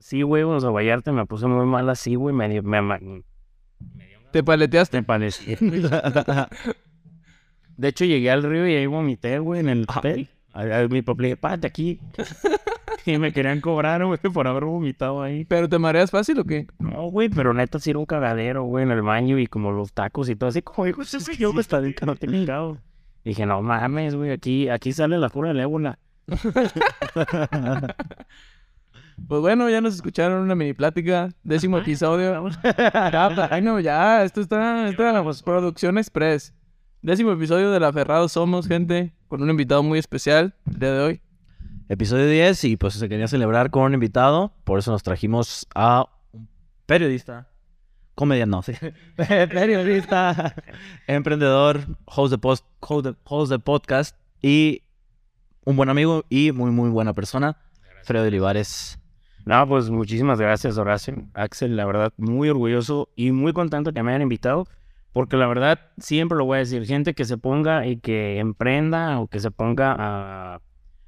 Sí, güey, o sea, Vallarta me puse muy mal así, güey, me, dio- me, me, ¿Te paleteaste? me pareció. De hecho, llegué al río y ahí vomité, güey, en el hotel. A, a mi papá le dije, párate aquí. y me querían cobrar, güey, por haber vomitado ahí. ¿Pero te mareas fácil o qué? No, güey, pero neta sí era un cagadero, güey, en el baño y como los tacos y todo así, como dijo ese señor, güey, está no te chingado. Dije, no mames, güey, aquí, aquí sale la cura del ébola. Pues bueno, ya nos escucharon una mini plática. Décimo episodio. Ya, ay, no, ya. Esto está, esto era la producción express. Décimo episodio de La Ferrado Somos, gente. Con un invitado muy especial el día de hoy. Episodio 10 y pues se quería celebrar con un invitado, por eso nos trajimos a un periodista, comediante, no, sí, periodista, emprendedor, host de, post, host, de, host de podcast y un buen amigo y muy muy buena persona, Fredo Olivares. No, pues muchísimas gracias, Horacio. Axel, la verdad, muy orgulloso y muy contento que me hayan invitado, porque la verdad, siempre lo voy a decir, gente que se ponga y que emprenda o que se ponga a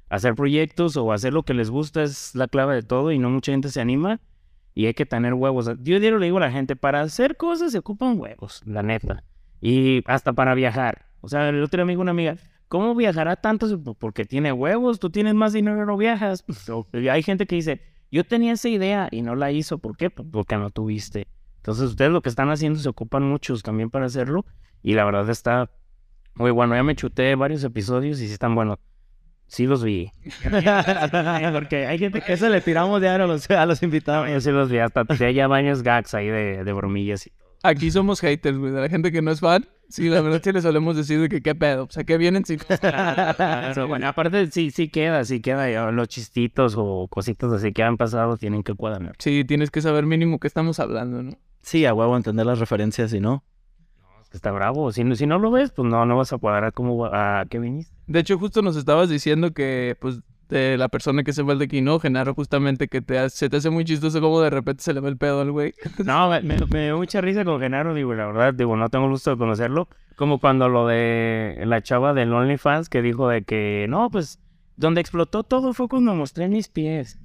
hacer proyectos o hacer lo que les gusta es la clave de todo y no mucha gente se anima y hay que tener huevos. Yo diario le digo a la gente, para hacer cosas se ocupan huevos, la neta. Y hasta para viajar. O sea, el otro dijo una amiga, ¿cómo viajará tanto? Porque tiene huevos, tú tienes más dinero no viajas. Hay gente que dice, yo tenía esa idea y no la hizo. ¿Por qué? Pues Porque no tuviste. Entonces ustedes lo que están haciendo se ocupan muchos también para hacerlo. Y la verdad está muy bueno. Ya me chuté varios episodios y sí están buenos. Sí los vi. Porque hay gente que Eso le tiramos diario a los, a los invitados. yo sí los vi. Hasta tenía ya baños gags ahí de, de bromillas. y- Aquí somos haters, güey. De la gente que no es fan. Sí, la verdad sí le solemos decir de que qué pedo. O sea, que vienen sin... Pero bueno, aparte sí, sí queda, sí queda. ya Los chistitos o cositas así que han pasado tienen que cuadrar. Sí, tienes que saber mínimo qué estamos hablando, ¿no? Sí, a huevo entender las referencias y no. Es que está bravo. Si, no- si no lo ves, pues no, no vas a cuadrar como a qué viniste. De hecho, justo nos estabas diciendo que, pues, de la persona que se va de aquí, ¿no? Genaro, justamente que te hace- se te hace muy chistoso como de repente se le va el pedo al güey. No, me, me- me dio mucha risa con Genaro, digo, la verdad, digo, no tengo gusto de conocerlo. Como cuando lo de la chava del OnlyFans que dijo de que, no, pues, donde explotó todo fue cuando mostré mis pies.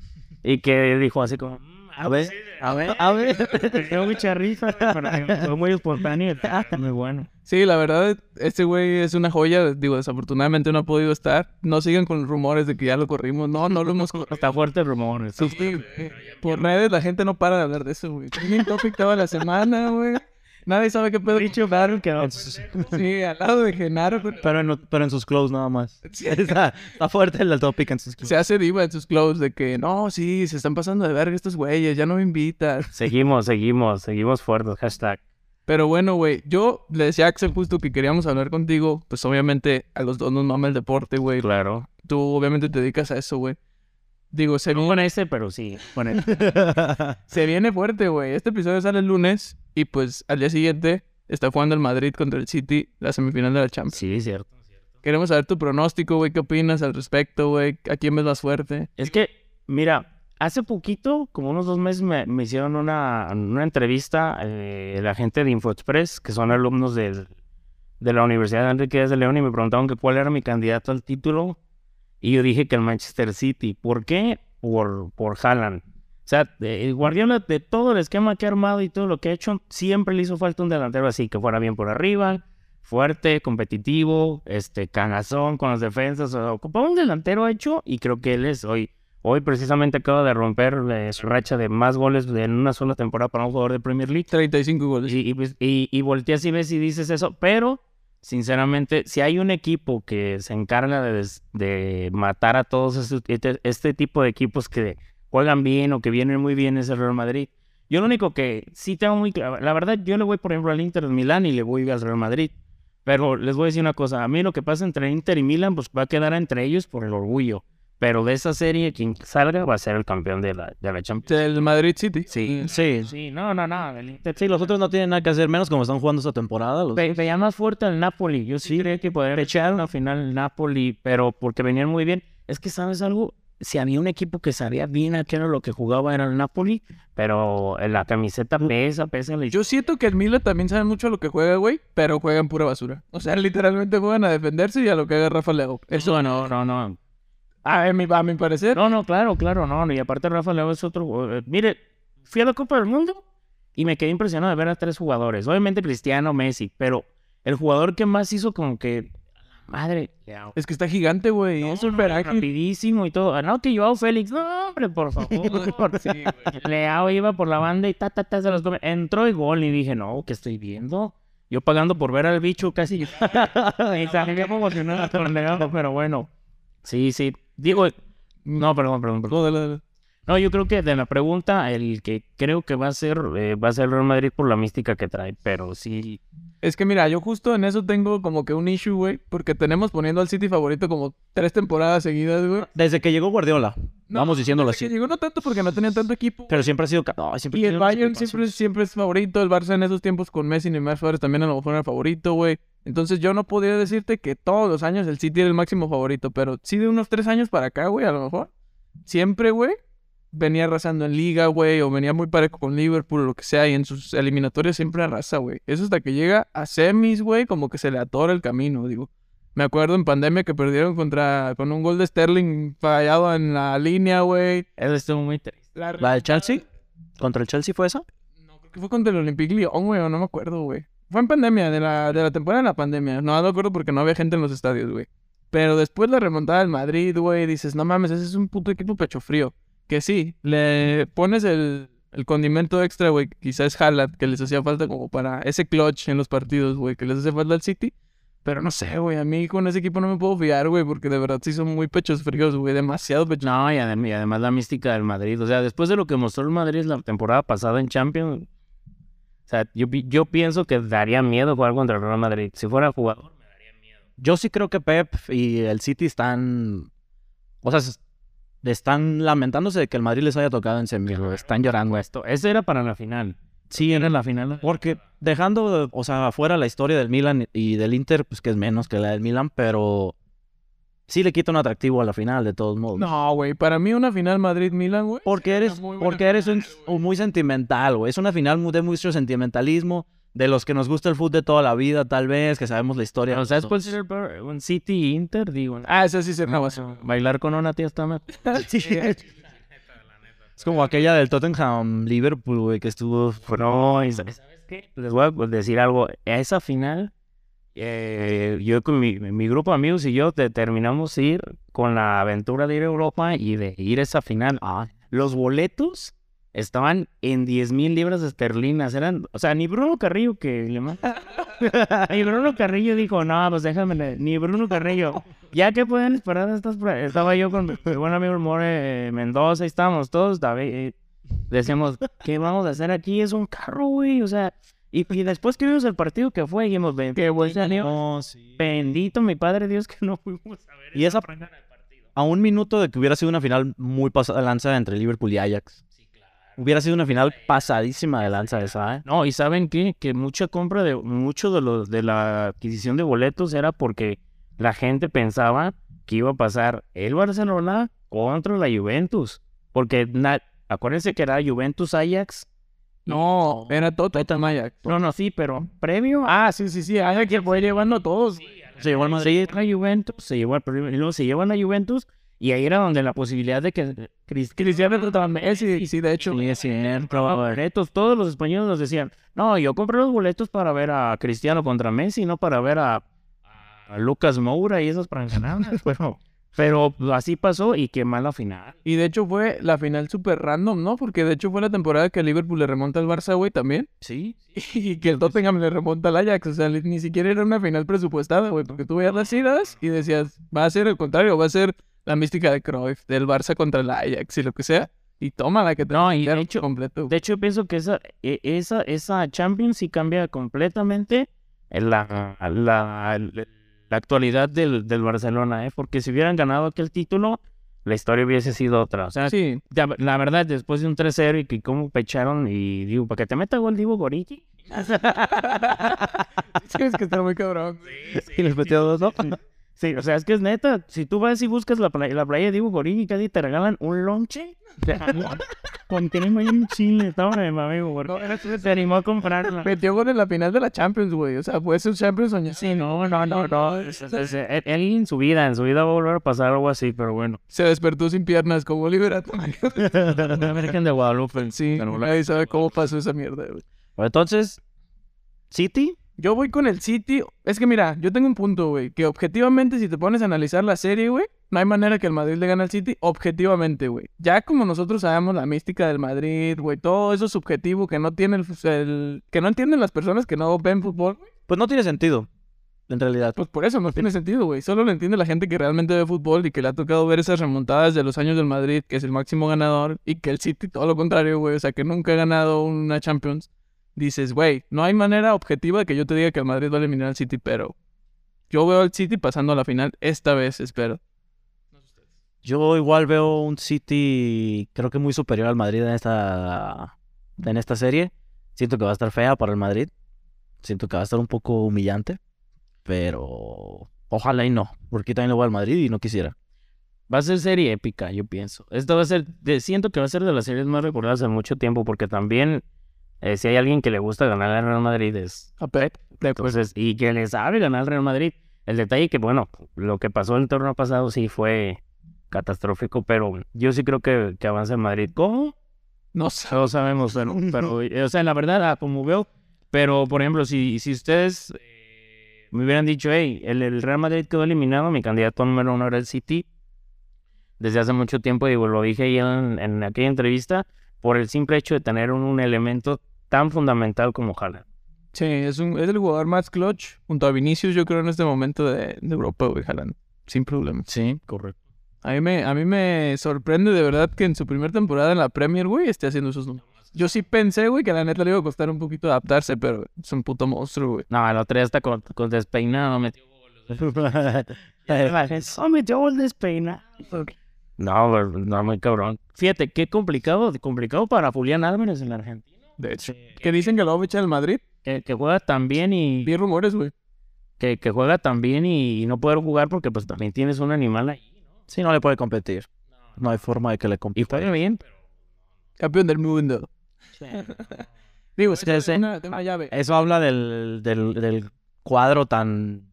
Y que dijo así como, "Mm, a ver, a ver, a ver. Dio mucha risa, pero fue muy espontáneo, muy bueno. Sí, la verdad, este güey es una joya. Digo, desafortunadamente no ha podido estar. No sigan con rumores de que ya lo corrimos. No, no lo hemos corrido. Está fuerte el rumor. Sí. Por redes la gente no para de hablar de eso, güey. Trending topic toda la semana, güey. Nadie sabe qué pedo. Dicho claro que Sí, al lado de Genaro, güey. Pero en, pero en sus clothes nada más. está, está fuerte el topic en sus clothes. Se hace diva en sus clothes de que, no, sí, se están pasando de verga estos güeyes, ya no me invitan. Seguimos, seguimos, seguimos fuertes, hashtag. Pero bueno, güey, yo le decía a Axel justo que queríamos hablar contigo. Pues obviamente a los dos nos mama el deporte, güey. Claro. Tú obviamente te dedicas a eso, güey. Digo, se, No con ese, pero sí, con el se viene fuerte, güey. Este episodio sale el lunes y pues al día siguiente está jugando el Madrid contra el City, la semifinal de la Champions. Sí, cierto. Queremos saber tu pronóstico, güey. ¿Qué opinas al respecto, güey? ¿A quién ves más fuerte? Es que, mira, hace poquito, como unos dos meses, me, me hicieron una, una entrevista eh, la gente de InfoExpress, que son alumnos del- de la Universidad de de León, y me preguntaron que cuál era mi candidato al título. Y yo dije que el Manchester City. ¿Por qué? Por, por Haaland. O sea, eh, Guardiola, de todo el esquema que ha armado y todo lo que ha hecho, siempre le hizo falta un delantero así, que fuera bien por arriba, fuerte, competitivo, este, canazón con las defensas. o sea, ocupaba un delantero hecho y creo que él es hoy. Hoy precisamente acaba de romper eh, su racha de más goles en una sola temporada para un jugador de Premier League. 35 goles. Y, y, pues, y, y volteas y ves y dices eso, pero sinceramente, si hay un equipo que se encarga de, de matar a todos este, este tipo de equipos que juegan bien o que vienen muy bien es el Real Madrid. Yo lo único que sí tengo muy claro, la verdad, yo le voy, por ejemplo, al Inter de Milán y le voy al Real Madrid. Pero les voy a decir una cosa, a mí lo que pasa entre Inter y Milán, pues va a quedar entre ellos por el orgullo. Pero de esa serie, quien salga va a ser el campeón de la, de la Champions. Del Madrid City. Sí, Sí, sí, no, no, no. El Inter sí, los otros no tienen nada que hacer, menos como están jugando esta temporada. los- Ve- veía más fuerte al Napoli. Yo sí, creía que podría echar una final el Napoli, pero porque venían muy bien. Es que, ¿sabes algo? Si había un equipo que sabía bien a qué era lo que jugaba, era el Napoli, pero en la camiseta pesa, pesa. Yo siento que el Milan también sabe mucho lo que juega, güey, pero juegan pura basura. O sea, literalmente juegan a defenderse y a lo que haga Rafa Leo. Eso no, no, no. A mi, a mi parecer. No, no, claro, claro, no. Y aparte Rafa Leao es otro... eh, mire, fui a la Copa del Mundo y me quedé impresionado de ver a tres jugadores. Obviamente Cristiano, Messi, pero el jugador que más hizo como que... Madre, Leao. Es que está gigante, güey. es súper ágil. rapidísimo y todo. Ah, No, que Joao Félix. No, hombre, por favor. Sí, güey. Leao iba por la banda y ta, ta, ta, se los come. Entró y gol y dije, no, ¿qué estoy viendo? Yo pagando por ver al bicho casi. y salí bien emocionado con Leao, pero bueno. Sí, sí. Digo, no, perdón, perdón, perdón. No, yo creo que de la pregunta, el que creo que va a ser, eh, va a ser el Real Madrid por la mística que trae, pero sí. Es que mira, yo justo en eso tengo como que un issue, güey. Porque tenemos poniendo al City favorito como tres temporadas seguidas, güey. Desde que llegó Guardiola. No, vamos diciéndolo desde que así. llegó no tanto porque no tenía tanto equipo. Pero siempre ha sido... no, siempre Y el Bayern siempre, siempre es favorito. El Barça en esos tiempos con Messi y Neymar Suárez también a lo mejor era favorito, güey. Entonces yo no podría decirte que todos los años el City era el máximo favorito. Pero sí de unos tres años para acá, güey, a lo mejor. Siempre, güey, venía arrasando en Liga, güey. O venía muy parejo con Liverpool o lo que sea. Y en sus eliminatorias siempre arrasa, güey. Eso hasta que llega a semis, güey, como que se le atora el camino, digo. Me acuerdo en pandemia que perdieron contra con un gol de Sterling fallado en la línea, güey. Eso estuvo muy triste. ¿La del Chelsea? ¿Contra el Chelsea fue esa? No, creo que fue contra el Olympique Lyon, güey, o no me acuerdo, güey. Fue en pandemia, de la, de la temporada de la pandemia. No, no me acuerdo porque no había gente en los estadios, güey. Pero después la remontada del Madrid, güey, dices, no mames, ese es un puto equipo pecho frío. Que sí, le pones el, el condimento extra, güey, quizás Haaland, que les hacía falta como para ese clutch en los partidos, güey, que les hace falta al City. Pero no sé, güey, a mí con ese equipo no me puedo fiar, güey, porque de verdad sí son muy pechos fríos, güey, demasiado pechos No, y adem- y además la mística del Madrid. O sea, después de lo que mostró el Madrid la temporada pasada en Champions, o sea, yo, yo pienso que daría miedo jugar contra el Real Madrid. Si fuera jugador, me daría miedo. Yo sí creo que Pep y el City están... O sea, están lamentándose de que el Madrid les haya tocado en güey. Están llorando esto. Ese era para la final. Sí, era la final. Porque dejando, o sea, afuera la historia del Milan y del Inter, pues que es menos que la del Milan, pero sí le quita un atractivo a la final, de todos modos. No, güey, para mí una final Madrid-Milan, güey. Porque eres, porque eres un, muy sentimental, güey. Es una final de mucho sentimentalismo, de los que nos gusta el fútbol de toda la vida, tal vez, que sabemos la historia. O sea, después de ser peor, un City Inter, digo. Ah, ese sí se acabó. Bailar con una tía está mejor. Sí. Es como aquella del Tottenham Liverpool, güey, que estuvo. No, y ¿sabes qué? Les voy a decir algo. A esa final, eh, yo con mi, mi grupo de amigos y yo determinamos ir con la aventura de ir a Europa y de ir a esa final. Ah, Los boletos estaban en 10 mil libras esterlinas. Eran, o sea, ni Bruno Carrillo que le y Bruno Carrillo dijo, no, pues déjame, le-". ni Bruno Carrillo. Ya que pueden esperar estas. Estaba yo con mi buen amigo More eh, Mendoza, y estábamos todos, David, eh, decíamos, ¿qué vamos a hacer aquí? Es un carro, güey, o sea, y, y después que vimos el partido que fue, dijimos, "Ven, qué buen no, sí. Bendito mi padre Dios que no fuimos a ver Y esa-. A un minuto de que hubiera sido una final muy pasada lanza entre Liverpool y Ajax. Hubiera sido una final pasadísima de lanza esa, ¿eh? No, y ¿saben qué? Que mucha compra de mucho de los de la adquisición de boletos era porque la gente pensaba que iba a pasar el Barcelona contra la Juventus, porque na- acuérdense que era Juventus Ajax. No, era Tottenham Ajax. No, no, sí, pero previo Ah, sí, sí, sí. Ajax que fue llevando a todos. Se llevó al Madrid. la Juventus, se llevó al y luego se llevan a Juventus y ahí era donde la posibilidad de que Cris- Cristiano contra Messi. Sí, de hecho. Sí, es cierto. boletos, todos los españoles nos decían, no, yo compré los boletos para ver a Cristiano contra Messi, no para ver a, a Lucas Moura y esas francanadas, pero, pero así pasó y qué mala final. Y de hecho fue la final súper random, ¿no? Porque de hecho fue la temporada que Liverpool le remonta al Barça, güey, también. Sí. Y que el Tottenham le remonta al Ajax. O sea, ni siquiera era una final presupuestada, güey. Porque tú veías las idas y decías, va a ser el contrario, va a ser la mística de Cruyff, del Barça contra el Ajax y lo que sea. Y toma la que te No, y de hecho- completo. De hecho, pienso que esa, e- esa, esa Champions sí cambia completamente la, la, la actualidad del, del Barcelona, ¿eh? porque si hubieran ganado aquel título, la historia hubiese sido otra. O sea, Sí, la verdad, después de un 3-0 y que cómo pecharon y digo, para que te meta gol Divo Goriki. sí, es que está muy cabrón. Y les metió dos, ¿no? Sí, o sea, es que es neta. Si tú vas y buscas la playa, la playa de Diego Gorín y casi te regalan un lonche de jamón con crema y un chile. Estaba de amigo, güey. No, era Se animó a comprarla. Metió gol en la final de la Champions, güey. O sea, fue su Champions soñado. Sí, no, no, no, no. Él en su vida, en su vida va a volver a pasar algo así, pero bueno. Se despertó sin piernas como Oliver Atom. La Virgen de Guadalupe. Sí, nadie sabe cómo pasó esa mierda, güey. Entonces, City, Yo voy con el City. Es que mira, yo tengo un punto, güey. Que objetivamente, si te pones a analizar la serie, güey, no hay manera que el Madrid le gane al City. Objetivamente, güey. Ya como nosotros sabemos la mística del Madrid, güey, todo eso subjetivo que no tiene el, el- que no entienden las personas que no ven fútbol, güey. pues no tiene sentido, en realidad. Pues por eso no tiene sentido, güey. Solo lo entiende la gente que realmente ve fútbol y que le ha tocado ver esas remontadas de los años del Madrid, que es el máximo ganador, y que el City todo lo contrario, güey. O sea, que nunca ha ganado una Champions. Dices, güey, no hay manera objetiva de que yo te diga que el Madrid va a eliminar al City, pero yo veo al City pasando a la final esta vez, espero. Yo igual veo un City, creo que muy superior al Madrid en esta, en esta serie. Siento que va a estar fea para el Madrid. Siento que va a estar un poco humillante. Pero ojalá y no, porque también le voy al Madrid y no quisiera. Va a ser serie épica, yo pienso. Esto va a ser, de- siento que va a ser de las series más recordadas en mucho tiempo, porque también, eh, si hay alguien que le gusta ganar al Real Madrid, es A Pep, Pep. Entonces, y que le sabe ganar al Real Madrid. El detalle que, bueno, lo que pasó el torneo pasado sí fue catastrófico, pero yo sí creo que, que avanza el Madrid. ¿Cómo? No sé. Todos sabemos, pero, pero, eh, o sea, la verdad, ah, como veo, pero por ejemplo, si, si ustedes eh, me hubieran dicho, hey, el, el Real Madrid quedó eliminado, mi candidato número uno era el City, desde hace mucho tiempo, digo, lo dije ahí en, en aquella entrevista, por el simple hecho de tener un, un elemento tan fundamental como Haaland. Sí, es, un, es el jugador más clutch junto a Vinicius, yo creo, en este momento de, de Europa, güey, Haaland. Sin problema. Sí, correcto. A mí, me, a mí me sorprende de verdad que en su primera temporada en la Premier, güey, esté haciendo esos números. Yo sí pensé, güey, que a la neta le iba a costar un poquito adaptarse, pero es un puto monstruo, güey. No, el otro día está con, con despeinado, metió gol. metió gol despeinado. No, pero- no, muy cabrón. Fíjate, qué complicado, complicado para Julián Álvarez en la Argentina. De hecho. Que dicen que lo va a echar al Madrid. Que, que juega tan bien y Vi rumores, güey. que, que juega tan bien y, y no poder jugar porque pues también tienes un animal ahí. Sí, no le puede competir. No hay forma de que le Y compita. juega bien. Campeón del mundo. Digo, es Sí, que sí. es una, una llave. Eso habla del, del, del cuadro tan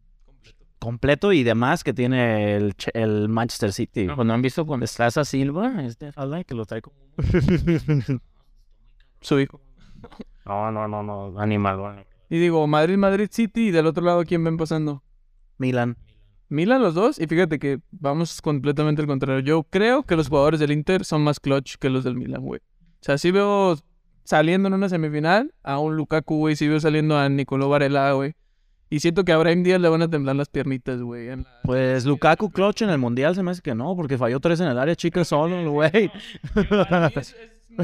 completo y demás que tiene el, el Manchester City. No, pues no han visto cuando estás a Silva, este Haaland, que lo trae como... Su hijo. No, no, no, no, animal. bueno. Y digo, Madrid, Madrid City. Y del otro lado, ¿quién ven pasando? Milan. Milan los dos. Y fíjate que vamos completamente al contrario. Yo creo que los jugadores del Inter son más clutch que los del Milan, güey. O sea, sí veo saliendo en una semifinal a un Lukaku, güey. Sí veo saliendo a Nicolò Varela, güey. Y siento que a Brahim Díaz le van a temblar las piernitas, güey. la- Pues Lukaku clutch en el Mundial se me hace que no, porque falló tres en el área chica solo, güey. Es,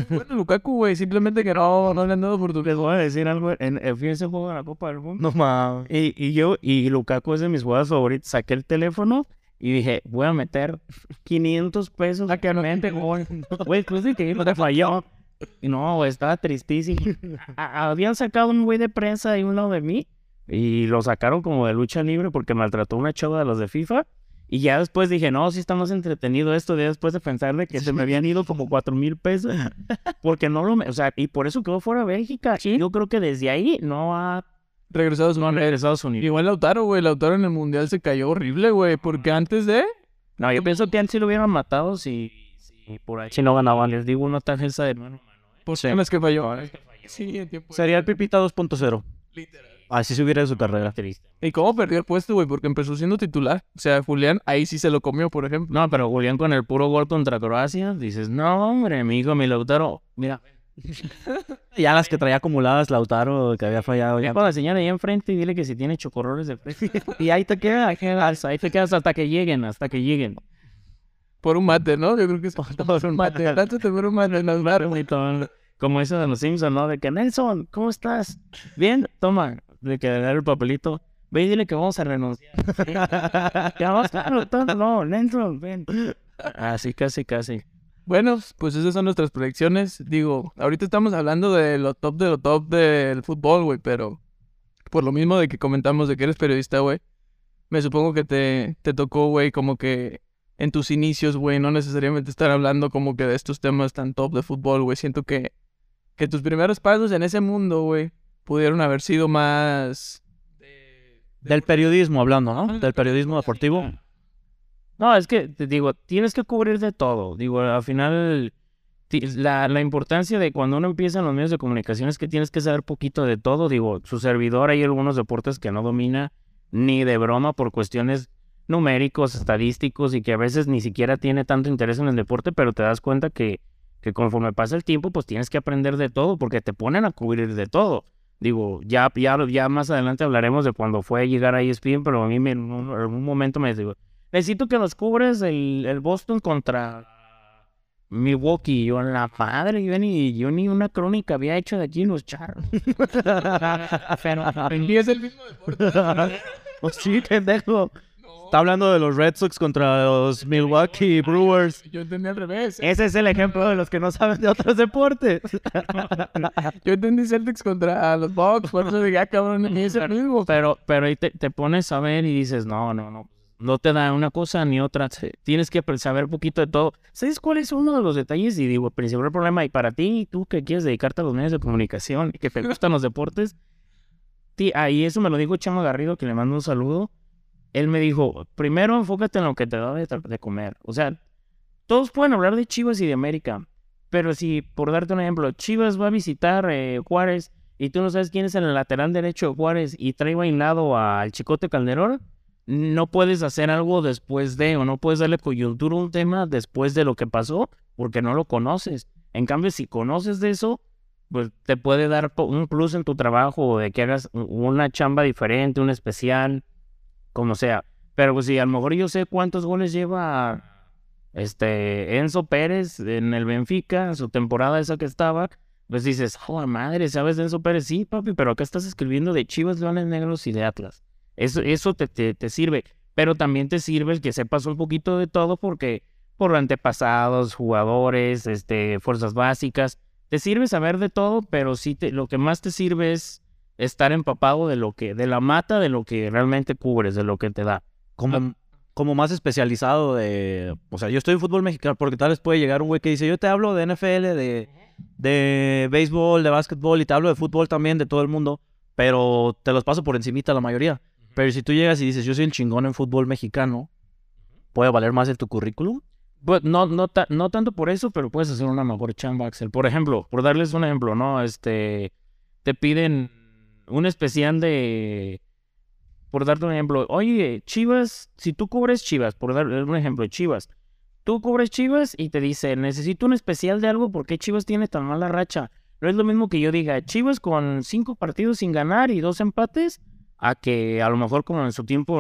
bueno Lukaku, güey. Simplemente que no, no le han dado Les oportunidad. voy a decir algo. En, en fíjense juego de la Copa del Mundo. No mames. Y, y yo, y Lukaku es de mis jugadas favoritas. Saqué el teléfono y dije, voy a meter 500 pesos a que no mente gol. Güey, pues sí que no te falló. Y no, güey, estaba tristísimo. Habían sacado un güey de prensa ahí a un lado de mí y lo sacaron como de lucha libre porque maltrató una chava de los de FIFA. Y ya después dije, no, sí está más entretenido esto. Ya después de pensar de que se me habían ido como cuatro mil pesos. Porque no lo... me- O sea, y por eso quedó fuera Bélgica. Y yo creo que desde ahí no ha Regresado a su no han regresado a Estados Unidos. Igual Lautaro, güey. Lautaro en el Mundial se cayó horrible, güey. Porque antes de... No, yo pienso que antes sí lo hubieran matado si, si por ahí si no ganaban. Les digo una tarjeta de mano. Por Sí. temas que falló. ¿eh? Sí, en tiempo. Sería el Pipita 2.0. Así se hubiera su carrera. Triste. ¿Y cómo perdió el puesto, güey? Porque empezó siendo titular. O sea, Julián ahí sí se lo comió, por ejemplo. No, pero Julián con el puro gol contra Croacia, dices, no, hombre, mi hijo, mi Lautaro. Mira, Ya las que traía acumuladas Lautaro, que había fallado. ya con la señora ahí enfrente y dile que si tiene chocorroles de frente. y ahí te quedas, ahí te quedas hasta que lleguen, hasta que lleguen. Por un mate, ¿no? Yo creo que es por un mate. Lánzate por un mate. no, claro. Como eso de los Simpsons, ¿no? De que, Nelson, ¿cómo estás? Bien, toma, de que le dar el papelito. Ve y dile que vamos a renunciar. ya vamos a. No, Nelson, ven. Así, casi, casi. Bueno, pues esas son nuestras predicciones. Digo, ahorita estamos hablando de lo top de lo top del fútbol, güey, pero por lo mismo de que comentamos de que eres periodista, güey, me supongo que te, te tocó, güey, como que en tus inicios, güey, no necesariamente estar hablando como que de estos temas tan top de fútbol, güey. Siento que, que tus primeros pasos en ese mundo, güey, pudieron haber sido más... Del periodismo hablando, ¿no? Del periodismo deportivo. No, es que te digo, tienes que cubrir de todo. Digo, al final, la, la importancia de cuando uno empieza en los medios de comunicación es que tienes que saber poquito de todo. Digo, su servidor hay algunos deportes que no domina ni de broma por cuestiones numéricos, estadísticos y que a veces ni siquiera tiene tanto interés en el deporte, pero te das cuenta que, que conforme pasa el tiempo, pues tienes que aprender de todo porque te ponen a cubrir de todo. Digo, ya, ya, ya más adelante hablaremos de cuando fue a llegar a ESPN, pero a mí me- en un, en un momento me digo, necesito que nos cubres el, el Boston contra Milwaukee. Yo, la madre, yo ni, yo ni una crónica había hecho de aquí en los charros. Pero, es el mismo deporte. Pues sí, pendejo. Está hablando de los Red Sox contra los Milwaukee Brewers. Yo entendí al revés. ese es el ejemplo de los que no saben de otros deportes. Yo entendí Celtics contra los Bucks, por eso dije, ah, cabrón, ni es el mismo. Pero, pero ahí te, te pones a ver y dices, no, no, no. No te da una cosa ni otra. Tienes que saber un poquito de todo. ¿Sabes cuál es uno de los detalles? Y digo, el principal problema, y para ti, tú que quieres dedicarte a los medios de comunicación y que te gustan los deportes, ti- ahí eso me lo dijo Chama Garrido, que le mando un saludo. Él me dijo, primero enfócate en lo que te da de, comer. O sea, todos pueden hablar de Chivas y de América, pero si, por darte un ejemplo, Chivas va a visitar eh, Juárez y tú no sabes quién es el lateral derecho de Juárez y trae bailado al Chicote Calderón, no puedes hacer algo después de, o no puedes darle coyuntura a un tema después de lo que pasó, porque no lo conoces. En cambio, si conoces de eso, pues te puede dar un plus en tu trabajo, de que hagas una chamba diferente, un especial, como sea. Pero pues si a lo mejor yo sé cuántos goles lleva este Enzo Pérez en el Benfica, su temporada esa que estaba, pues dices, oh madre, ¿sabes de Enzo Pérez? Sí, papi, pero acá estás escribiendo de Chivas, Leones Negros y de Atlas. Eso, eso te, te, te sirve, pero también te sirve el que sepas un poquito de todo porque por antepasados, jugadores, este, fuerzas básicas, te sirve saber de todo, pero sí te, lo que más te sirve es estar empapado de lo que, de la mata, de lo que realmente cubres, de lo que te da. Como, como más especializado de... O sea, yo estoy en fútbol mexicano porque tal vez puede llegar un güey que dice, yo te hablo de NFL, de, de béisbol, de básquetbol y te hablo de fútbol también, de todo el mundo, pero te los paso por encimita la mayoría. Pero si tú llegas y dices, yo soy el chingón en fútbol mexicano, ¿puede valer más en tu currículum? Pues no, no, ta- no tanto por eso, pero puedes hacer una mejor chamba, Axel. Por ejemplo, por darles un ejemplo, ¿no? Este, te piden un especial de, por darte un ejemplo, oye, Chivas, si tú cubres Chivas, por dar un ejemplo, Chivas, tú cubres Chivas y te dice, necesito un especial de algo, ¿por qué Chivas tiene tan mala racha? No es lo mismo que yo diga, Chivas con cinco partidos sin ganar y dos empates, a que a lo mejor como en su tiempo,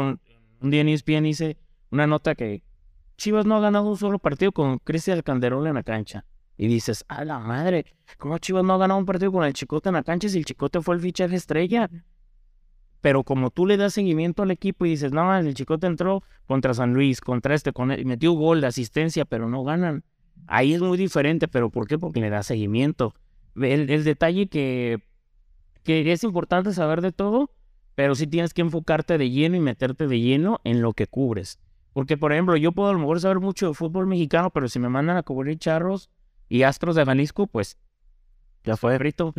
un día en ESPN hice una nota que Chivas no ha ganado un solo partido con Cristian Calderón en la cancha. Y dices, a la madre, ¿cómo Chivas no ha ganado un partido con el Chicote en la cancha si el Chicote fue el fichaje estrella? Pero como tú le das seguimiento al equipo y dices, no, el Chicote entró contra San Luis, contra este, con él, metió gol de asistencia, pero no ganan. Ahí es muy diferente, pero ¿por qué? Porque le das seguimiento. El, el detalle que, que es importante saber de todo, pero sí tienes que enfocarte de lleno y meterte de lleno en lo que cubres. Porque, por ejemplo, yo puedo a lo mejor saber mucho de fútbol mexicano, pero si me mandan a cubrir charros y astros de Jalisco, pues ya fue frito.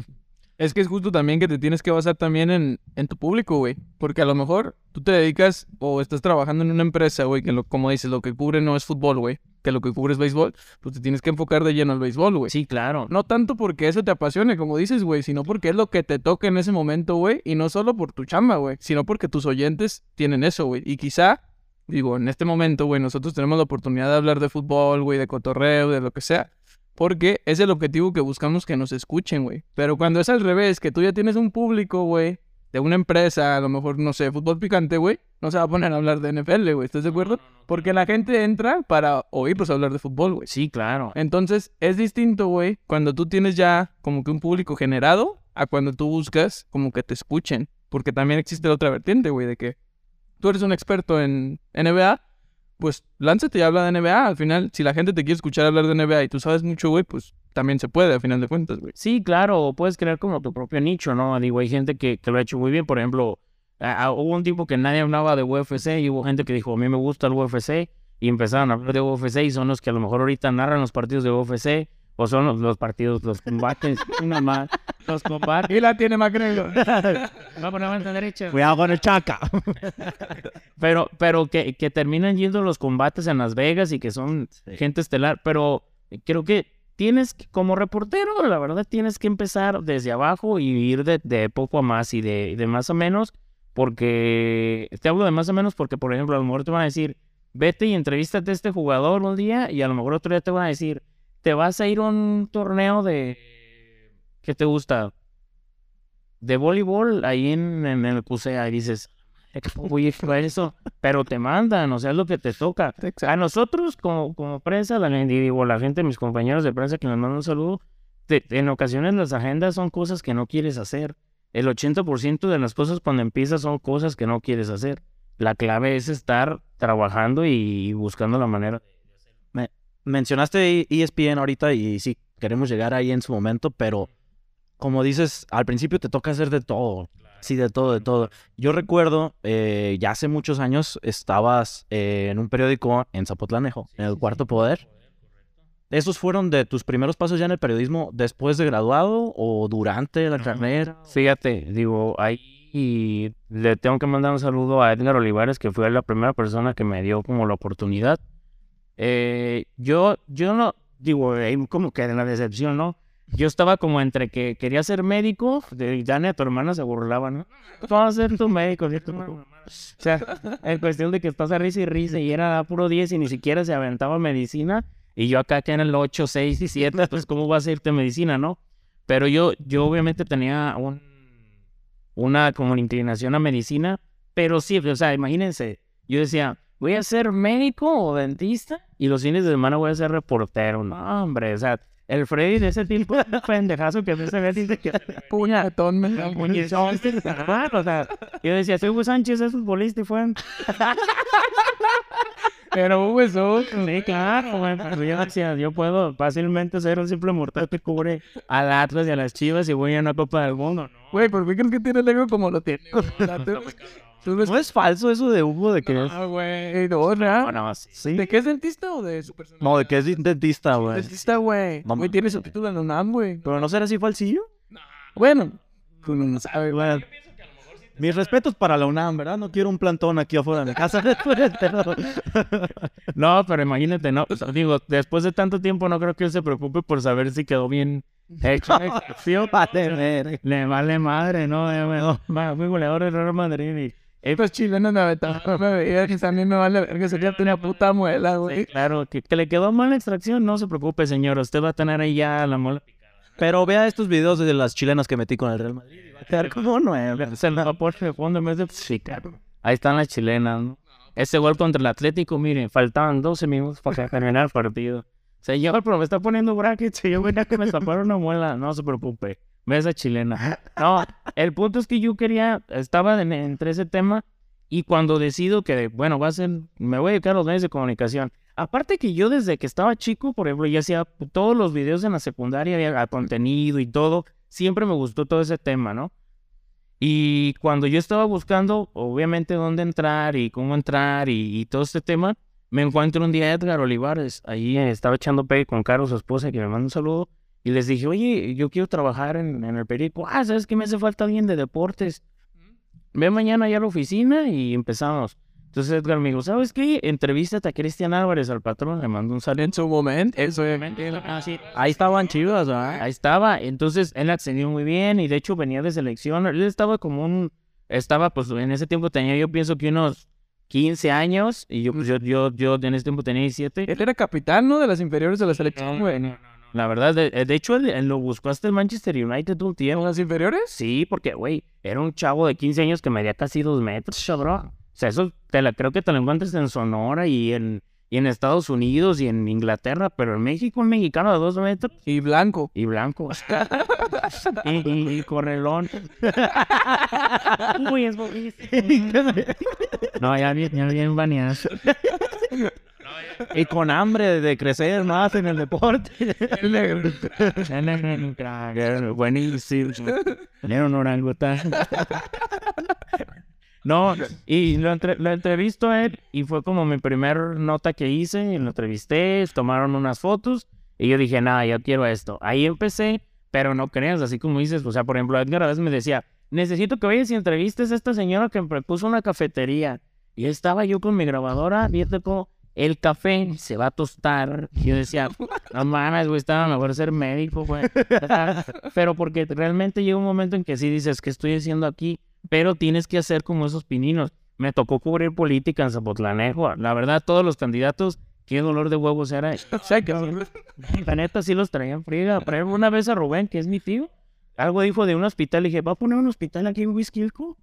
Es que es justo también que te tienes que basar también en, en tu público, güey. Porque a lo mejor tú te dedicas o estás trabajando en una empresa, güey, que lo, como dices, lo que cubre no es fútbol, güey. Que lo que cubre es béisbol, pues te tienes que enfocar de lleno al béisbol, güey. Sí, claro. No tanto porque eso te apasione, como dices, güey, sino porque es lo que te toca en ese momento, güey. Y no solo por tu chamba, güey, sino porque tus oyentes tienen eso, güey. Y quizá, digo, en este momento, güey, nosotros tenemos la oportunidad de hablar de fútbol, güey, de cotorreo, de lo que sea. Porque es el objetivo que buscamos que nos escuchen, güey. Pero cuando es al revés, que tú ya tienes un público, güey, de una empresa, a lo mejor, no sé, fútbol picante, güey, no se va a poner a hablar de NFL, güey. ¿Estás de acuerdo? Porque la gente entra para oírlos hablar de fútbol, güey. Sí, claro. Entonces, es distinto, güey, cuando tú tienes ya como que un público generado a cuando tú buscas como que te escuchen. Porque también existe la otra vertiente, güey, de que tú eres un experto en NBA, pues lánzate y habla de NBA. Al final, si la gente te quiere escuchar hablar de NBA y tú sabes mucho, güey, pues también se puede, al final de cuentas, güey. Sí, claro, puedes crear como tu propio nicho, ¿no? Digo, hay gente que, que lo ha hecho muy bien. Por ejemplo, a- hubo un tiempo que nadie hablaba de UFC y hubo gente que dijo, a mí me gusta el UFC y empezaron a hablar de UFC y son los que a lo mejor ahorita narran los partidos de UFC o son los, partidos, los combates, una más, Y la tiene McGregor. Va a poner banda derecha. Cuidado con el chaca. Pero, pero que, que terminan yendo los combates en Las Vegas y que son Sí. gente estelar. Pero creo que tienes, que- como reportero, la verdad, tienes que empezar desde abajo y ir de, de poco a más y de, de más a menos. Porque te hablo de más o menos porque, por ejemplo, a lo mejor te van a decir, vete y entrevístate a este jugador un día y a lo mejor otro día te van a decir, te vas a ir a un torneo de... ¿Qué te gusta? De voleibol ahí en, en el CUSEA y dices, oye, fue eso, pero te mandan, o sea, es lo que te toca. A nosotros como, como prensa, la, digo, la gente, mis compañeros de prensa que nos mandan un saludo, te- en ocasiones las agendas son cosas que no quieres hacer. El 80% de las cosas cuando empiezas son cosas que no quieres hacer. La clave es estar trabajando y buscando la manera. Mencionaste ESPN ahorita y sí, queremos llegar ahí en su momento, pero como dices, al principio te toca hacer de todo. Sí, de todo, de todo. Yo recuerdo, eh, ya hace muchos años, estabas eh, en un periódico en Zapotlanejo, en el Cuarto Poder. ¿Esos fueron de tus primeros pasos ya en el periodismo después de graduado o durante la carrera? Fíjate, digo, ahí le tengo que mandar un saludo a Edgar Olivares, que fue la primera persona que me dio como la oportunidad. Eh, yo, yo no, digo, ahí como que en la decepción, ¿no? Yo estaba como entre que quería ser médico, de Dani a tu hermana se burlaba, ¿no? Tú vas a ser tu médico, ¿cierto? O sea, en cuestión de que estás a risa y risa y era puro 10 y ni siquiera se aventaba medicina. Y yo acá que en el 8, 6 y 7, pues ¿cómo vas a irte medicina, no? Pero yo, yo obviamente tenía un, una como una inclinación a medicina, pero sí, o sea, imagínense, yo decía, voy a ser médico o dentista y los fines de semana voy a ser reportero. No, hombre, o sea, el Freddy de ese tipo de pendejazo que se ve dice que Puñetón, me da puñetón, hermano, o sea, yo decía, soy Hugo Sánchez, es futbolista y fue. Pero Hugo es otro. Sí, claro, güey, pero yo decía, yo puedo fácilmente ser un simple mortal que cubre al Atlas y a las Chivas y voy a una Copa del Mundo, ¿no? Güey, ¿por qué crees que tiene el ego como lo tiene? ¿No es falso eso de Hugo de que es... Ah, güey, no. No, no, sí. ¿De qué es dentista o de su personalidad? No, de que es dentista, güey. Dentista, güey. No Güey, tiene su título en la UNAM, güey. Pero no será así falsillo. Bueno, tú no sabes, güey. Bueno, mis respetos para la UNAM, ¿verdad? No quiero un plantón aquí afuera de mi casa. No, pero imagínate, no, digo, después de tanto tiempo no creo que él se preocupe por saber si quedó bien hecho. verga. Le vale madre, ¿no? Eh, bueno, va, fui goleador del Real Madrid y... eh, Estos chilenos me aventaban, me veía que también me vale verga, sería una puta muela, sí, güey. claro, que, que le quedó mala extracción, no se preocupe, señor, usted va a tener ahí ya la mola. Pero vea estos videos de las chilenas que metí con el Real Madrid. y Va a quedar como nueve. Se lo aporte de fondo en vez de. Ahí están las chilenas, ¿no? Ese gol contra el Atlético, miren, faltaban 12 minutos para terminar el partido. Señor, pero me está poniendo brackets. Yo venía que me taparon una muela. No se preocupe. Ve esa chilena. No, el punto es que yo quería, estaba en- entre ese tema y cuando decido que, bueno, va a ser, me voy a dedicar a los medios de comunicación. Aparte que yo desde que estaba chico, por ejemplo, ya hacía todos los videos en la secundaria, había contenido y todo, siempre me gustó todo ese tema, ¿no? Y cuando yo estaba buscando, obviamente, dónde entrar y cómo entrar y, y todo este tema, me encuentro un día a Edgar Olivares. Ahí estaba echando pegue con Caro, su esposa, que me manda un saludo. Y les dije, oye, yo quiero trabajar en, en el periódico. Ah, ¿sabes qué? Me hace falta alguien de deportes. Ve mañana ya a la oficina y empezamos. Entonces Edgar me dijo, ¿sabes qué? Entrevístate a Cristian Álvarez, al patrón. Le mando un saludo. En su momento, eso Ah, sí. Ahí estaban chivas, ¿verdad? Ahí estaba. Entonces él accedió muy bien y de hecho venía de selección. Él estaba como un. Estaba, pues en ese tiempo tenía yo pienso que unos 15 años y yo, pues, yo, yo, yo en ese tiempo tenía 17. Él era capitán, ¿no? De las inferiores de la selección, güey. no, no, no. La verdad, de, de hecho, lo buscó hasta el Manchester United un tiempo. ¿Las inferiores? Sí, porque, güey, era un chavo de 15 años que medía casi dos metros, cabrón. O sea, eso te la, creo que te lo encuentras en Sonora y en, y en Estados Unidos y en Inglaterra, pero en México un mexicano de dos metros Y blanco. y blanco. y, y- y correlón. Uy, es. No, ya bien, ya bien baneado. Y con hambre de crecer más en el deporte. El negro. Buenísimo. Era un orangután. No, y lo, entre- lo entrevisto a él y fue como mi primer nota que hice, lo entrevisté, tomaron unas fotos y yo dije, nada, yo quiero esto. Ahí empecé, pero no creas, así como dices, o sea, por ejemplo, Edgar a veces me decía, necesito que vayas y entrevistes a esta señora que me puso una cafetería. Y estaba yo con mi grabadora, viendo como el café se va a tostar. Y yo decía, no mames, güey, estaba mejor ser médico, güey. Pero porque realmente llega un momento en que sí dices, ¿qué estoy haciendo aquí? Pero tienes que hacer como esos pininos. Me tocó cubrir política en Zapotlanejo. La verdad, todos los candidatos, qué dolor de huevos era. La neta sí los traían friega. Una vez a Rubén, que es mi tío, algo dijo de un hospital. Y dije, ¿va a poner un hospital aquí en Huizquilco?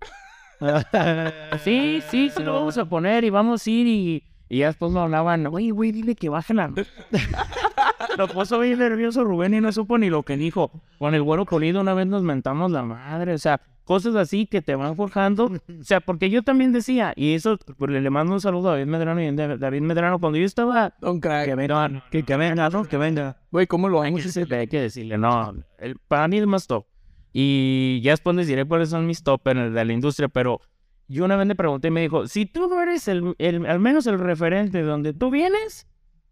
sí, sí, sí lo vamos a poner y vamos a ir y... Y ya después me hablaban, oye, güey, dile que baje la... lo puso bien nervioso Rubén y no supo ni lo que dijo. Con el güero polido una vez nos mentamos la madre, o sea, cosas así que te van forjando. O sea, porque yo también decía, y eso, pues, le mando un saludo a David Medrano y a David Medrano, cuando yo estaba... Don crack. Que venga, que, que venga, ¿no? Que venga. Güey, ¿cómo lo que, hay que decirle, no, el, para mí es más top. Y ya después les diré cuáles son mis top en el de la industria, pero yo una vez le pregunté y me dijo, si tú no eres al menos el referente de donde tú vienes,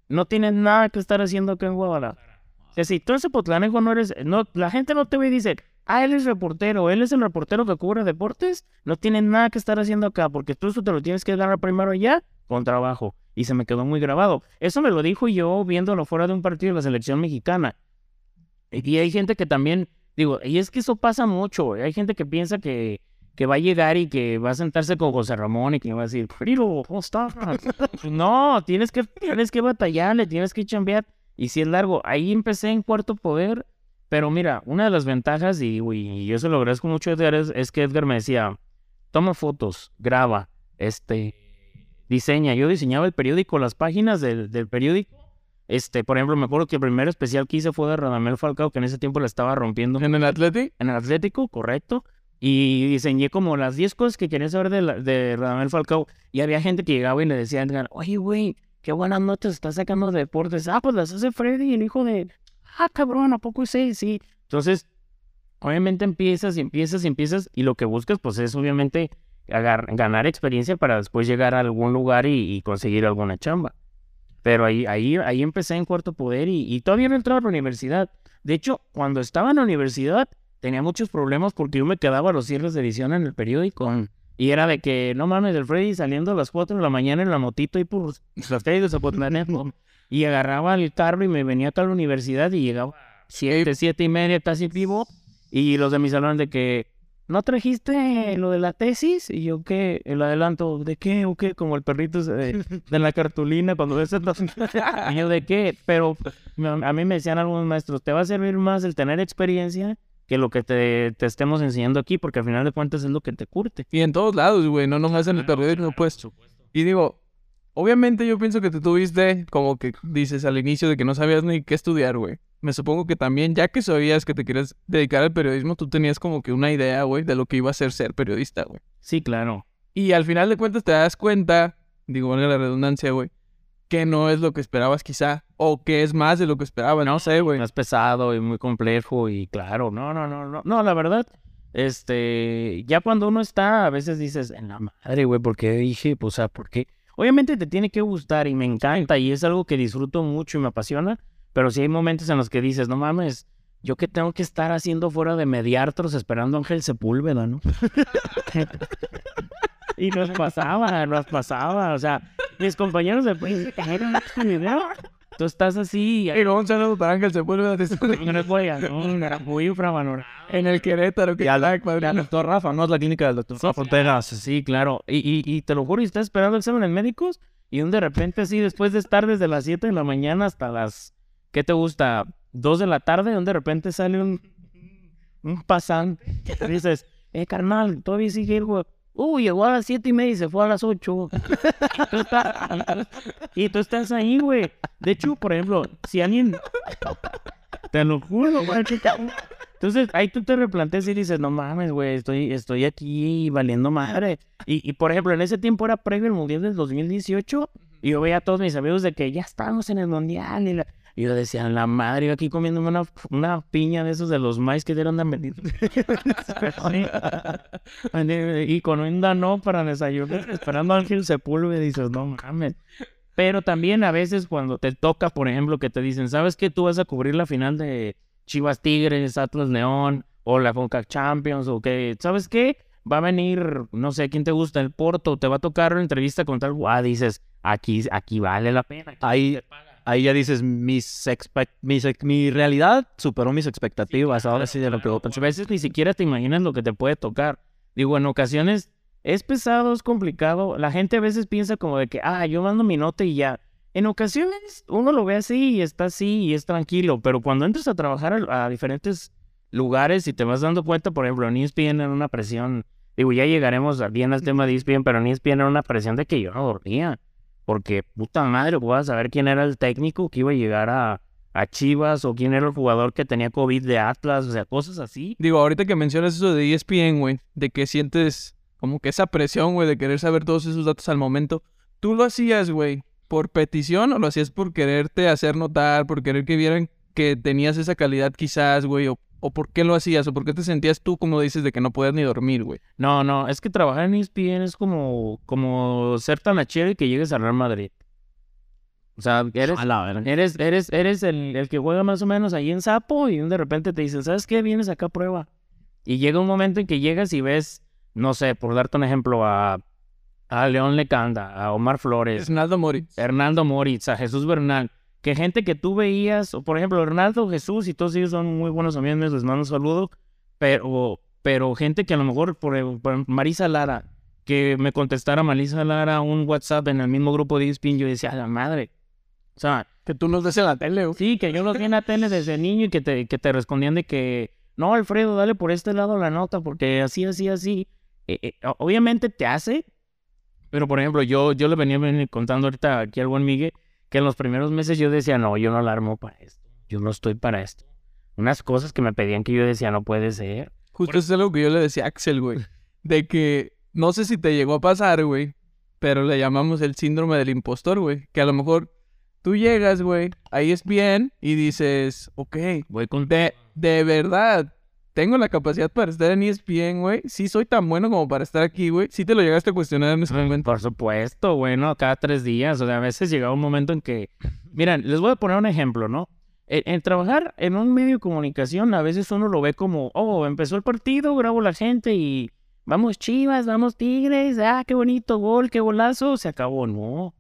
no tienes nada que estar haciendo acá en Guadalajara. O si tú en Zapotlanejo no eres, no, la gente no te ve y dice, ah, él es reportero, él es el reportero que cubre deportes, no tienes nada que estar haciendo acá, porque tú eso te lo tienes que dar primero allá con trabajo. Y se me quedó muy grabado. Eso me lo dijo yo viéndolo fuera de un partido de la selección mexicana. Y hay gente que también, digo, y es que eso pasa mucho. Hay gente que piensa que, que va a llegar y que va a sentarse con José Ramón y que va a decir, Friro, ¿cómo estás? Pues no, tienes que, tienes que batallarle, tienes que chambear. Y si es largo, ahí empecé en cuarto poder. Pero mira, una de las ventajas, y, y yo se lo agradezco mucho a Edgar, es, es que Edgar me decía, toma fotos, graba, este, diseña. Yo diseñaba el periódico, las páginas del, del periódico. Este, por ejemplo, me acuerdo que el primer especial que hice fue de Radamel Falcao, que en ese tiempo la estaba rompiendo ¿En el Athletic? en el Atlético, correcto. Y diseñé como las 10 cosas que quería saber de, la- de Radamel Falcao. Y había gente que llegaba y le decía a Edgar, oye, güey, qué buenas noches estás sacando de deportes. Ah, pues las hace Freddy, el hijo de... Ah, cabrón, ¿a poco sí? Sí. Entonces, obviamente empiezas y empiezas y empiezas. Y lo que buscas, pues, es obviamente ganar experiencia para después llegar a algún lugar y, y conseguir alguna chamba. Pero ahí, ahí, ahí empecé en cuarto poder y, y todavía no entraba a la universidad. De hecho, cuando estaba en la universidad, tenía muchos problemas porque yo me quedaba a los cierres de edición en el periódico. Y era de que, no mames, el Freddy saliendo a las 4 de la mañana en la motito y por las calles de Zapotlanejo. Y agarraba el carro y me venía acá a la universidad y llegaba siete, siete y media, casi vivo. Y los de mi salón de que, ¿no trajiste lo de la tesis? Y yo, ¿qué? El adelanto, ¿de qué o qué? Como el perrito de, de la cartulina cuando ves el... Y yo, ¿de qué? Pero a mí me decían algunos maestros, te va a servir más el tener experiencia que lo que te, te estemos enseñando aquí, porque al final de cuentas es lo que te curte. Y en todos lados, güey, no nomás en el periódico, pues. Y digo, obviamente yo pienso que tú tuviste, como que dices al inicio, de que no sabías ni qué estudiar, güey. Me supongo que también, ya que sabías que te querías dedicar al periodismo, tú tenías como que una idea, güey, de lo que iba a ser ser periodista, güey. Sí, claro. Y al final de cuentas te das cuenta, digo, valga la redundancia, güey, que no es lo que esperabas quizá, o que es más de lo que esperabas, no sé, güey. Más pesado y muy complejo y claro, no, no, no, no, no, la verdad, este, ya cuando uno está, a veces dices, en la madre, güey, ¿por qué dije? Pues, o sea, ¿por qué? Obviamente te tiene que gustar y me encanta y es algo que disfruto mucho y me apasiona, pero sí hay momentos en los que dices, no mames, yo que tengo que estar haciendo fuera de Mediartros esperando a Ángel Sepúlveda, ¿no? y nos pasaba, nos pasaba, o sea, mis compañeros de pues, tú estás así, Y luego un saludo para Ángel Sepúlveda no les voy a- no, era muy infravalorado. en el Querétaro, que Y al- crack, padre. al doctor Rafa, no es la clínica del doctor Rafa Ortegas. Sí, claro. Y, y, y te lo juro, y estás esperando exámenes médicos y un de repente así, después de estar desde las 7 de la mañana hasta las, ¿qué te gusta? 2 de la tarde, un de repente sale un, un pasante dices, eh, carnal, todavía sigue el güey. Uy, llegó a las siete y media y se fue a las 8. Y tú estás, ahí, güey. De hecho, por ejemplo, si alguien... Te lo juro, güey. te- Entonces, ahí tú te replanteas y dices, no mames, güey, estoy, estoy aquí valiendo madre. Y, y, por ejemplo, en ese tiempo era previo al Mundial del 2018 y yo veía a todos mis amigos de que ya estamos en el Mundial y la, Y yo decía, la madre, yo aquí comiéndome una, una piña de esos de los maíz que dieron de vendido. y con un no para desayunar, esperando a Ángel Sepúlveda, dices, no mames. Pero también a veces cuando te toca, por ejemplo, que te dicen, ¿sabes qué? Tú vas a cubrir la final de Chivas Tigres, Atlas León, o la Fonca Champions, o que, ¿sabes qué? Va a venir, no sé, ¿quién te gusta? El Porto, te va a tocar una entrevista con tal, ah, dices, aquí, aquí vale la pena. aquí Ahí, te pagan". Ahí ya dices, mis mis mi realidad superó mis expectativas. Ahora sí de lo que a veces ni siquiera te imaginas lo que te puede tocar. Digo, en ocasiones es pesado, es complicado. La gente a veces piensa como de que, ah, yo mando mi nota y ya. En ocasiones uno lo ve así y está así y es tranquilo, pero cuando entras a trabajar a, a diferentes lugares y te vas dando cuenta, por ejemplo, en ESPN era una presión, digo, ya llegaremos bien al tema de ESPN, pero en ESPN era una presión de que yo no dormía, porque puta madre, voy a saber quién era el técnico que iba a llegar a, a Chivas o quién era el jugador que tenía COVID de Atlas, o sea, cosas así. Digo, ahorita que mencionas eso de ESPN, güey, de que sientes como que esa presión, güey, de querer saber todos esos datos al momento, ¿tú lo hacías, güey, por petición o lo hacías por quererte hacer notar, por querer que vieran que tenías esa calidad quizás, güey, o por qué lo hacías, o por qué te sentías tú, como dices, de que no podías ni dormir, güey? No, no, es que trabajar en ESPN es como, como ser tan achero y que llegues al Real Madrid. O sea, eres, A la eres, eres, eres el, el que juega más o menos ahí en Sapo y de repente te dicen, ¿sabes qué? Vienes acá a prueba. Y llega un momento en que llegas y ves, no sé, por darte un ejemplo, a, a León Lecanda, a Omar Flores, Esnaldo Moritz. Hernando Moritz, a Jesús Bernal, que gente que tú veías, o por ejemplo, Hernando, Jesús y todos ellos son muy buenos amigos, les mando un saludo, pero, pero gente que a lo mejor, por, por Marisa Lara, que me contestara Marisa Lara un WhatsApp en el mismo grupo de ESPN, yo decía, a la madre. O sea, Que tú nos ves en la tele, güey. sí, que yo los vi en la tele desde niño y que te, que te respondían de que, no, Alfredo, dale por este lado la nota, porque así, así, así. Eh, eh, o- obviamente te hace, pero por ejemplo, yo, yo le venía ven- contando ahorita aquí al buen Miguel que en los primeros meses yo decía, no, yo no la armo para esto, yo no estoy para esto. Unas cosas que me pedían que yo decía, no puede ser. Justo eso es algo que yo le decía a Axel, güey. De que no sé si te llegó a pasar, güey. Pero le llamamos el síndrome del impostor, güey. Que a lo mejor tú llegas, güey, ahí es bien y dices, ok, Voy con... de, de verdad, tengo la capacidad para estar en ESPN, güey. Sí soy tan bueno como para estar aquí, güey. Sí te lo llegaste a cuestionar en ese momento. Por supuesto, bueno, cada tres días. O sea, a veces llegaba un momento en que. Miren, les voy a poner un ejemplo, ¿no? En, en trabajar en un medio de comunicación, a veces uno lo ve como, oh, empezó el partido, grabo la gente y vamos Chivas, vamos Tigres, ah, qué bonito gol, qué golazo, se acabó. No.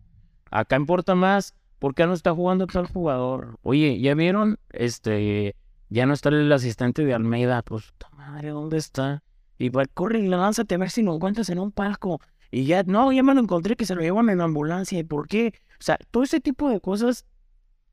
Acá importa más por qué no está jugando tal jugador. Oye, ¿ya vieron? Este, ya no está el asistente de Almeida. Pues, puta madre, ¿dónde está? Y va, corre y lánzate a ver si lo encuentras en un palco. Y ya, no, ya me lo encontré que se lo llevan en la ambulancia. ¿Y por qué? O sea, todo ese tipo de cosas,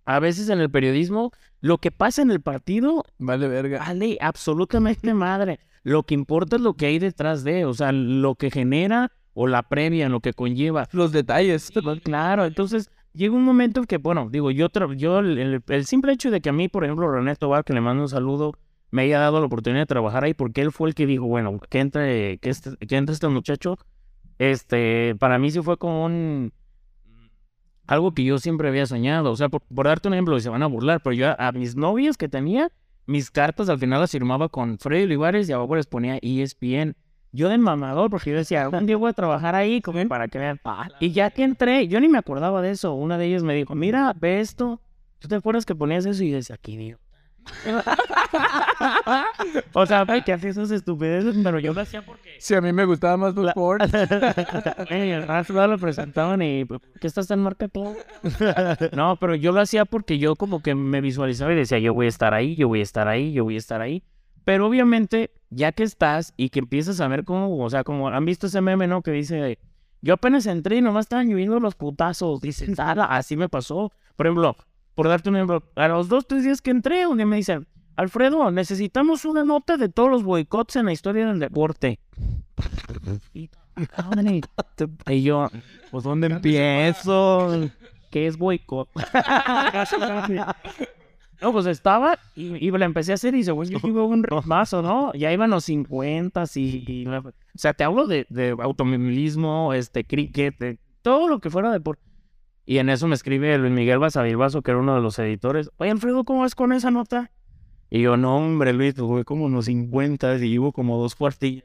a veces en el periodismo, lo que pasa en el partido, Vale, verga. vale absolutamente madre. Lo que importa es lo que hay detrás de, o sea, lo que genera o la previa, lo que conlleva. Los detalles. Claro, entonces llega un momento en que, bueno, digo, yo, yo el, simple hecho de que a mí, por ejemplo, René Tobar, que le mando un saludo, me haya dado la oportunidad de trabajar ahí, porque él fue el que dijo, bueno, que entre, que este, entre este muchacho, este, para mí sí fue como un, algo que yo siempre había soñado, o sea, por, darte un ejemplo, y se van a burlar, pero yo a, a mis novias que tenía, mis cartas al final las firmaba con Freddy Olivares y abajo les ponía ESPN. Yo de mamador, porque yo decía, algún día voy a trabajar ahí, como para que vean. Y ya que entré, yo ni me acordaba de eso. Una de ellas me dijo, mira, ve esto. ¿Tú te acuerdas que ponías eso? Y yo decía, qué idiota. o sea, ay, que haces esas estupideces, pero yo lo hacía porque... Sí, a mí me gustaba más los sports. El Rafa lo presentaban y pues, ¿qué estás tan marca todo? no, pero yo lo hacía porque yo como que me visualizaba y decía, yo voy a estar ahí, yo voy a estar ahí, yo voy a estar ahí. Pero obviamente, ya que estás y que empiezas a ver cómo, o sea, como han visto ese meme, ¿no? Que dice, yo apenas entré y nomás estaban lloviendo los putazos. Dicen, nada, así me pasó. Por ejemplo, por darte un ejemplo, a los dos, tres días que entré, un día me dicen, Alfredo, necesitamos una nota de todos los boicots en la historia del deporte. Y, yo, pues ¿dónde empiezo? ¿Qué es boicot? no, pues estaba y, y la empecé a hacer y dice, güey, yo iba un ritmazo, ¿no? Ya iban los 50 y, y o sea, te hablo de, de automovilismo, este, cricket, de todo lo que fuera deporte. Y en eso me escribe Luis Miguel Basavilbaso, que era uno de los editores. Oye, Alfredo, ¿cómo vas con esa nota? Y yo, no, hombre, Luis, tuve como unos 50 y llevo como dos cuartillas.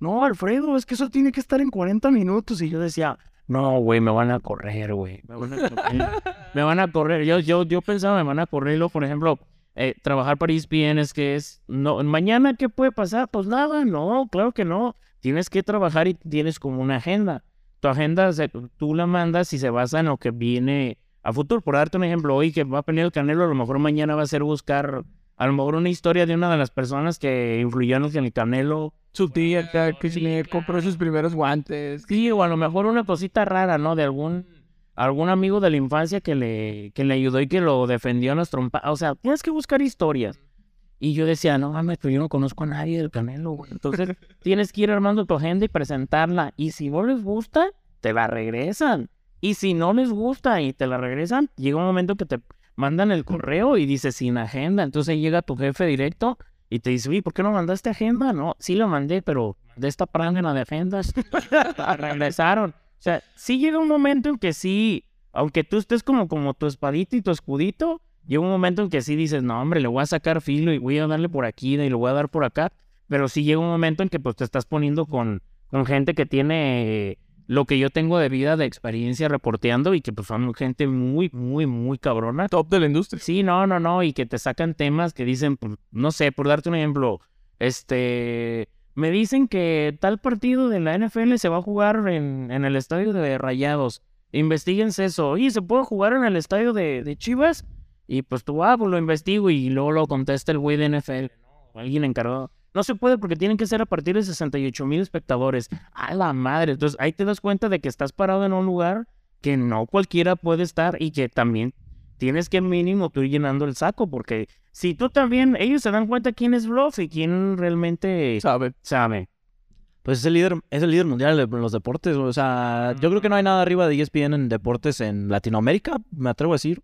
No, Alfredo, es que eso tiene que estar en 40 minutos. Y yo decía, no, güey, me van a correr, güey. Me van a correr. me van a correr. Yo, yo, yo pensaba, me van a correr. Por ejemplo, eh, trabajar para ESPN es que es, no, mañana, ¿qué puede pasar? Pues nada, no, claro que no. Tienes que trabajar y tienes como una agenda tu agenda tú la mandas y se basa en lo que viene a futuro. Por darte un ejemplo, hoy que va a venir el Canelo, a lo mejor mañana va a ser buscar a lo mejor una historia de una de las personas que influyeron en el Canelo. Su tía que le compró sus primeros guantes. Sí, o a lo mejor una cosita rara, ¿no? De algún algún amigo de la infancia que le, que le ayudó y que lo defendió a nuestro... O sea, tienes que buscar historias. Y yo decía, no mames, pero yo no conozco a nadie del Canelo, güey. Entonces tienes que ir armando tu agenda y presentarla. Y si no les gusta, te la regresan. Y si no les gusta y te la regresan, llega un momento que te mandan el correo y dice sin agenda. Entonces llega tu jefe directo y te dice, uy, ¿por qué no mandaste agenda? No, sí lo mandé, pero de esta pranga de agendas regresaron. O sea, sí llega un momento en que sí, aunque tú estés como, como tu espadita y tu escudito, llega un momento en que sí dices, no, hombre, le voy a sacar filo y voy a darle por aquí y le voy a dar por acá. Pero sí llega un momento en que pues te estás poniendo con, con gente que tiene lo que yo tengo de vida, de experiencia reporteando y que pues son gente muy, muy, muy cabrona. Top de la industria. Sí, no, no, no, y que te sacan temas que dicen, pues, no sé, por darte un ejemplo, este, me dicen que tal partido de la NFL se va a jugar en, en el estadio de Rayados. Investíguense eso. Y se puede jugar en el estadio de, de Chivas. Y pues tú, ah, pues lo investigo y luego lo contesta el güey de NFL, ¿no? Alguien encargado. No se puede porque tienen que ser a partir de 68 mil espectadores. A la madre. Entonces ahí te das cuenta de que estás parado en un lugar que no cualquiera puede estar y que también tienes que mínimo tú ir llenando el saco porque si tú también, ellos se dan cuenta quién es bluff y quién realmente sabe. sabe. Pues es el líder, es el líder mundial en los deportes. O sea, yo creo que no hay nada arriba de ESPN en deportes en Latinoamérica, me atrevo a decir.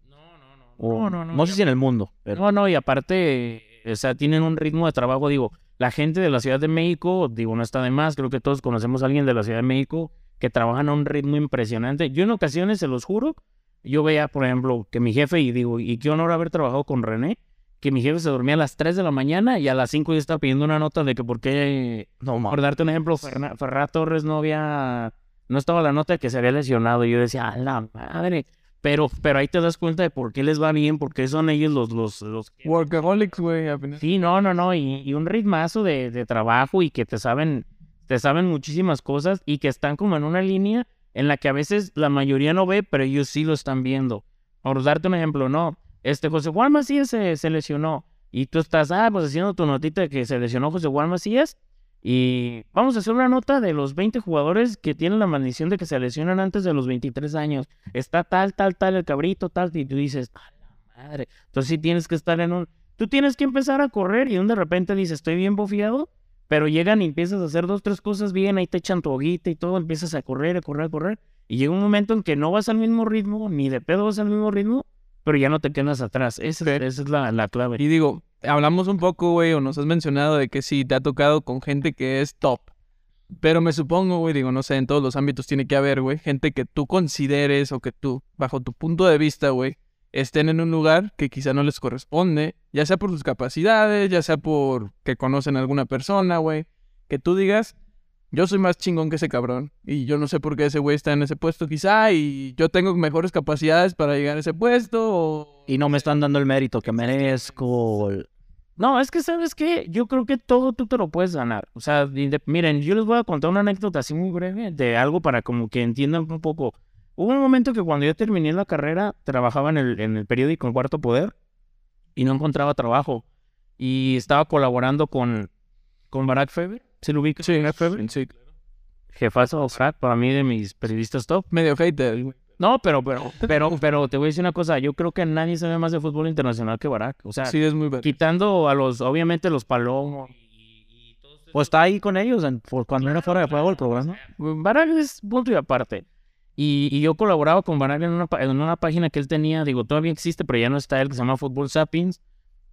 No, no, no. No sé si en el mundo. Pero... No, no, y aparte, o sea, tienen un ritmo de trabajo, digo, la gente de la Ciudad de México, digo, no está de más, creo que todos conocemos a alguien de la Ciudad de México que trabajan a un ritmo impresionante. Yo en ocasiones, se los juro, yo veía, por ejemplo, que mi jefe, y digo, y qué honor haber trabajado con René, que mi jefe se dormía a las 3 de la mañana y a las 5 ya estaba pidiendo una nota de que por qué, no, por darte un ejemplo, Ferra Torres no había, no estaba la nota de que se había lesionado. Y yo decía, a la madre, pero, pero ahí te das cuenta de por qué les va bien, porque son ellos los... los, los... Workaholics, güey. Sí, no, no, no. Y, un ritmazo de, de, trabajo y que te saben, te saben muchísimas cosas y que están como en una línea en la que a veces la mayoría no ve, pero ellos sí lo están viendo. Por darte un ejemplo, no. Este José Juan Macías se, se lesionó. Y tú estás, ah, pues haciendo tu notita de que se lesionó José Juan Macías. Y vamos a hacer una nota de los 20 jugadores que tienen la maldición de que se lesionan antes de los 23 años. Está tal, tal, tal, el cabrito, tal, y tú dices, a la madre. Entonces sí tienes que estar en un... Tú tienes que empezar a correr y de repente dices, estoy bien bofiado, pero llegan y empiezas a hacer dos, tres cosas bien, ahí te echan tu hoguita y todo, empiezas a correr, a correr, a correr. Y llega un momento en que no vas al mismo ritmo, ni de pedo vas al mismo ritmo, pero ya no te quedas atrás. Esa, esa es la, la clave. Y digo, hablamos un poco, güey, o nos has mencionado de que sí, te ha tocado con gente que es top. Pero me supongo, güey, digo, no sé, en todos los ámbitos tiene que haber, güey, gente que tú consideres o que tú, bajo tu punto de vista, güey, estén en un lugar que quizá no les corresponde, ya sea por sus capacidades, ya sea por que conocen a alguna persona, güey, que tú digas, yo soy más chingón que ese cabrón y yo no sé por qué ese güey está en ese puesto quizá y yo tengo mejores capacidades para llegar a ese puesto. Y no me están dando el mérito que merezco. No, es que, ¿sabes qué? Yo creo que todo tú te lo puedes ganar. O sea, miren, yo les voy a contar una anécdota así muy breve de algo para como que entiendan un poco. Hubo un momento que cuando yo terminé la carrera, trabajaba en el, en el periódico El Cuarto Poder y no encontraba trabajo. Y estaba colaborando con, con Barack Feber. ¿Se lo ubica? Sí, Barack Feber. Sí, claro. Jefazo, para mí de mis periodistas top. Medio hater, güey. No, pero, pero, pero, pero te voy a decir una cosa. Yo creo que nadie sabe más de fútbol internacional que Barack. O sea, sí, es muy quitando a los, obviamente, los palomos. Pues está ahí con ellos cuando era fuera de juego el programa. Barack es punto y aparte. Y, y yo colaboraba con Barack en una, en una página que él tenía, digo, todavía existe, pero ya no está él, que se llama Fútbol Sapiens.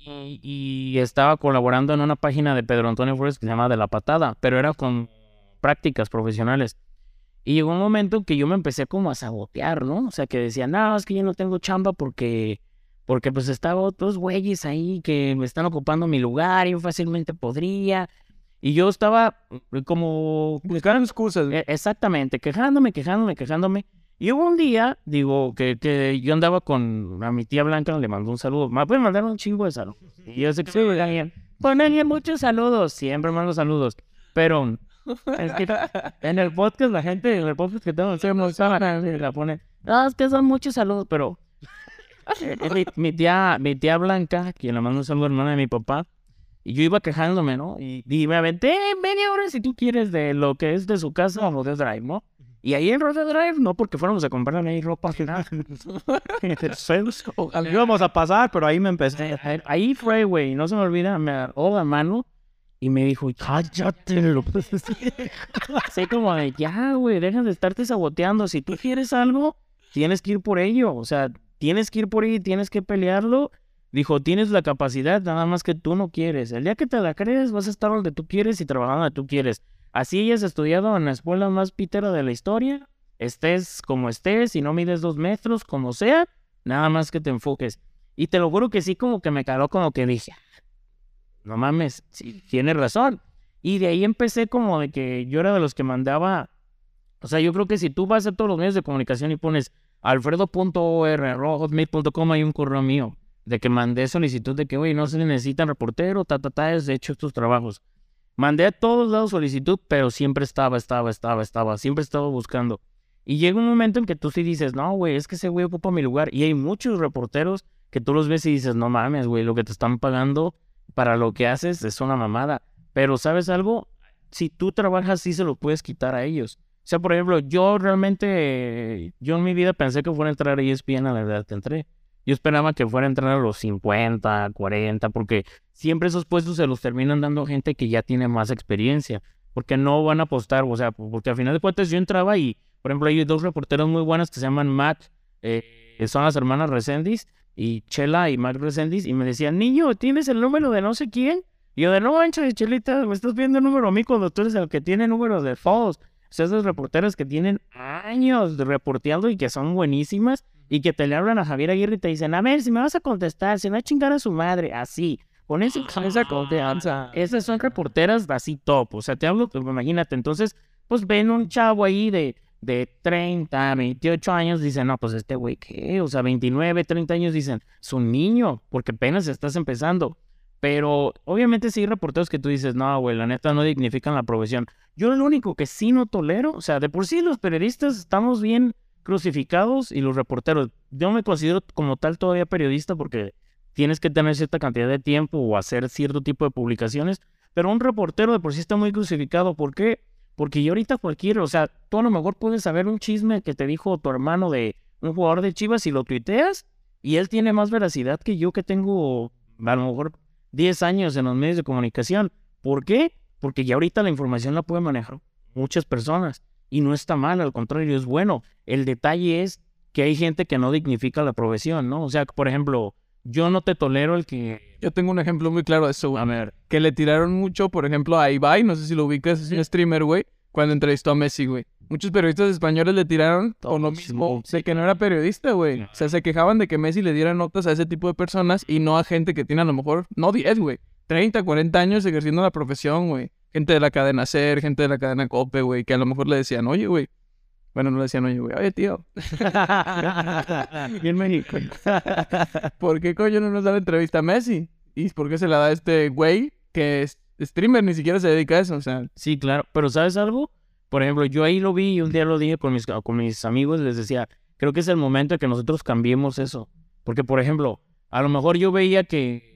Y, y, estaba colaborando en una página de Pedro Antonio Flores que se llama De la Patada, pero era con prácticas profesionales. Y llegó un momento que yo me empecé como a sabotear, ¿no? O sea, que decía, no, es que yo no tengo chamba porque, porque pues estaba otros güeyes ahí que me están ocupando mi lugar, y yo fácilmente podría. Y yo estaba eh, como... Buscaron excusas. E- Exactamente, quejándome, quejándome, quejándome. Y hubo un día, digo, que, que yo andaba con a mi tía Blanca, le mandó un saludo. Me pueden mandar un chingo de saludos. Y yo sé que soy alguien. Ponerle muchos saludos, siempre mando saludos. Pero es que en el podcast, la gente, en el podcast que tengo, se me la pone. No, es que son muchos saludos, pero. eh, mi, mi tía, mi tía Blanca, quien le mando un saludo, hermana de mi papá. Y yo iba quejándome, ¿no? Y, y me aventé media hora si tú quieres de lo que es de su casa a Rodeo Drive, ¿no? Y ahí en Rodeo Drive, no porque fuéramos a comprar ahí ropa final. Ojalá. Íbamos a pasar, pero ahí me empecé. Eh, Ahí fue, güey, no se me olvida, me agarró la mano y me dijo, cállate, Así como de, ya, güey, deja de estarte saboteando. Si tú quieres algo, tienes que ir por ello. O sea, tienes que ir por ahí, tienes que pelearlo. Dijo, tienes la capacidad, nada más que tú no quieres. El día que te la crees, vas a estar donde tú quieres y trabajando donde tú quieres. Así hayas estudiado en la escuela más pitera de la historia, estés como estés, y no mides dos metros, como sea, nada más que te enfoques. Y te lo juro que sí, como que me caló, como que dije, no mames, sí, tienes razón. Y de ahí empecé como de que yo era de los que mandaba, o sea, yo creo que si tú vas a todos los medios de comunicación y pones alfredo.or.hotmail.com hay un correo mío de que mandé solicitud de que, güey, no se necesitan reportero, ta, ta, ta, de hecho estos trabajos. Mandé a todos lados solicitud, pero siempre estaba, estaba, estaba, estaba, siempre estaba buscando. Y llega un momento en que tú sí dices, no, güey, es que ese güey ocupa mi lugar. Y hay muchos reporteros que tú los ves y dices, no mames, güey, lo que te están pagando para lo que haces es una mamada. Pero, ¿sabes algo? Si tú trabajas, sí se lo puedes quitar a ellos. O sea, por ejemplo, yo realmente, yo en mi vida pensé que fuera a entrar a ESPN a la edad que entré. Yo esperaba que fuera a entrar a los 50, 40, porque siempre esos puestos se los terminan dando gente que ya tiene más experiencia, porque no van a apostar, o sea, porque al final de cuentas yo entraba y, por ejemplo, hay dos reporteros muy buenas que se llaman Matt, eh, son las hermanas Resendiz, y Chela y Matt Resendiz, y me decían, niño, ¿tienes el número de no sé quién? Y yo de, no manches, Chelita, me estás pidiendo el número a mí cuando tú eres el que tiene números de todos. O sea, esos reporteros que tienen años reporteando y que son buenísimas y que te le hablan a Javier Aguirre y te dicen, a ver, si me vas a contestar, si no a chingar a su madre, así, con ese- con esa confianza. Esas son reporteras así top, o sea, te hablo, pues, imagínate, entonces, pues ven un chavo ahí de, de 30, 28 años, dicen, no, pues este güey, ¿qué? O sea, 29, 30 años, dicen, es un niño, porque apenas estás empezando. Pero obviamente sí hay reporteros que tú dices, no, güey, la neta no dignifican la profesión. Yo lo único que sí no tolero, o sea, de por sí los periodistas estamos bien crucificados y los reporteros. Yo me considero como tal todavía periodista porque tienes que tener cierta cantidad de tiempo o hacer cierto tipo de publicaciones, pero un reportero de por sí está muy crucificado. ¿Por qué? Porque yo ahorita cualquiera, o sea, tú a lo mejor puedes saber un chisme que te dijo tu hermano de un jugador de Chivas y lo tuiteas y él tiene más veracidad que yo que tengo a lo mejor 10 años en los medios de comunicación. ¿Por qué? Porque ya ahorita la información la pueden manejar muchas personas y no está mal, al contrario, es bueno. El detalle es que hay gente que no dignifica la profesión, ¿no? O sea, por ejemplo, yo no te tolero el que... Yo tengo un ejemplo muy claro de eso, güey. A ver, Que le tiraron mucho, por ejemplo, a Ibai, no sé si lo ubicas, es un streamer, güey, cuando entrevistó a Messi, güey. Muchos periodistas españoles le tiraron por lo mismo de que no era periodista, güey. O sea, se quejaban de que Messi le diera notas a ese tipo de personas y no a gente que tiene a lo mejor, no 10, güey, 30, 40 años ejerciendo la profesión, güey. Gente de la cadena SER, gente de la cadena COPE, güey, que a lo mejor le decían, oye, güey. Bueno, no le decían, oye, güey, oye, tío, bien México. ¿por qué coño no nos da la entrevista a Messi? ¿Y por qué se la da a este güey que es streamer, ni siquiera se dedica a eso? O sea, Sí, claro, pero ¿sabes algo? Por ejemplo, yo ahí lo vi y un día lo dije con mis, con mis amigos, les decía, creo que es el momento de que nosotros cambiemos eso. Porque, por ejemplo, a lo mejor yo veía que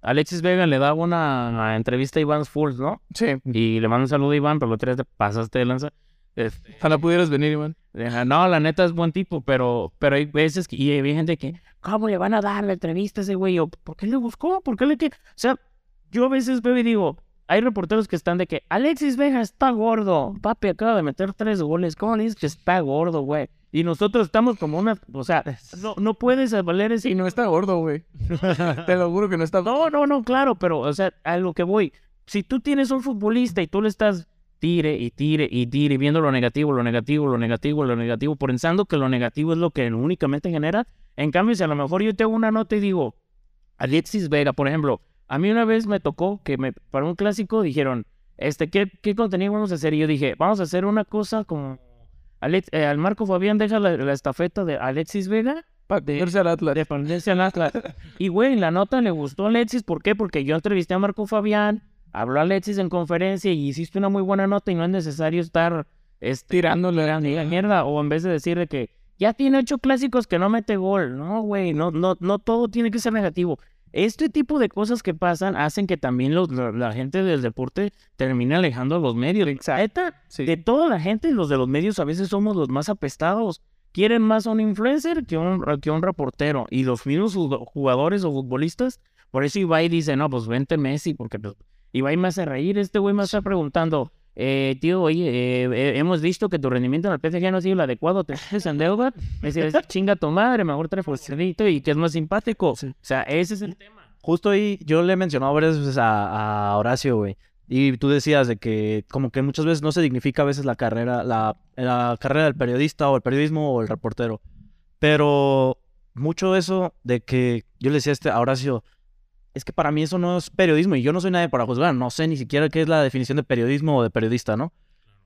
Alexis Vega le daba una, una entrevista a Iván Fools, ¿no? sí, Y le mando un saludo a Iván, pero lo tres te pasaste de lanza. Este, ojalá pudieras venir, Iván. No, la neta es buen tipo, pero, pero hay veces que y hay gente que, ¿cómo le van a dar la entrevista a ese güey? ¿Por qué le buscó? ¿Por qué le que O sea, yo a veces veo y digo, hay reporteros que están de que Alexis Vega está gordo. Papi acaba de meter tres goles. ¿Cómo le dices que está gordo, güey? Y nosotros estamos como una, o sea, no, no puedes valer ese. Y no está gordo, güey. Te lo juro que no está No, no, no, claro, pero, o sea, a lo que voy. Si tú tienes un futbolista y tú le estás tire y tire y tire, viendo lo negativo, lo negativo, lo negativo, lo negativo, pensando que lo negativo es lo que únicamente genera. En cambio, si a lo mejor yo tengo una nota y digo, Alexis Vega, por ejemplo, a mí una vez me tocó que me, para un clásico dijeron, este, ¿qué, qué contenido vamos a hacer? Y yo dije, vamos a hacer una cosa como, Alex, eh, al Marco Fabián deja la, estafeta de Alexis Vega. Para de, al Atlas. De al Atlas. y, güey, la nota le gustó a Alexis, ¿por qué? Porque yo entrevisté a Marco Fabián, habló Alexis en conferencia y hiciste una muy buena nota y no es necesario estar estirándole la mierda. O en vez de decir de que ya tiene ocho clásicos que no mete gol. No, güey, no, no, no todo tiene que ser negativo. Este tipo de cosas que pasan hacen que también los, la, gente del deporte termine alejando a los medios. Exacto. De toda la gente, los de los medios a veces somos los más apestados. Quieren más a un influencer que un, que un reportero. Y los mismos jugadores o futbolistas, por eso Ibai dice, no, pues vente Messi, porque pues, Ibai me hace reír. Este güey me está preguntando, eh, tío, oye, eh, eh, hemos visto que tu rendimiento en el PSG no ha sido el adecuado, te haces en deuda, me dices, chinga tu madre, mejor trae y que es más simpático. O sea, ese es el tema. Justo ahí yo le he mencionado varias veces a, Horacio, güey. Y tú decías de que como que muchas veces no se dignifica a veces la carrera, la, la carrera del periodista o el periodismo o el reportero. Pero mucho eso de que yo le decía a, este, a Horacio, es que para mí eso no es periodismo y yo no soy nadie para juzgar, no sé ni siquiera qué es la definición de periodismo o de periodista, ¿no?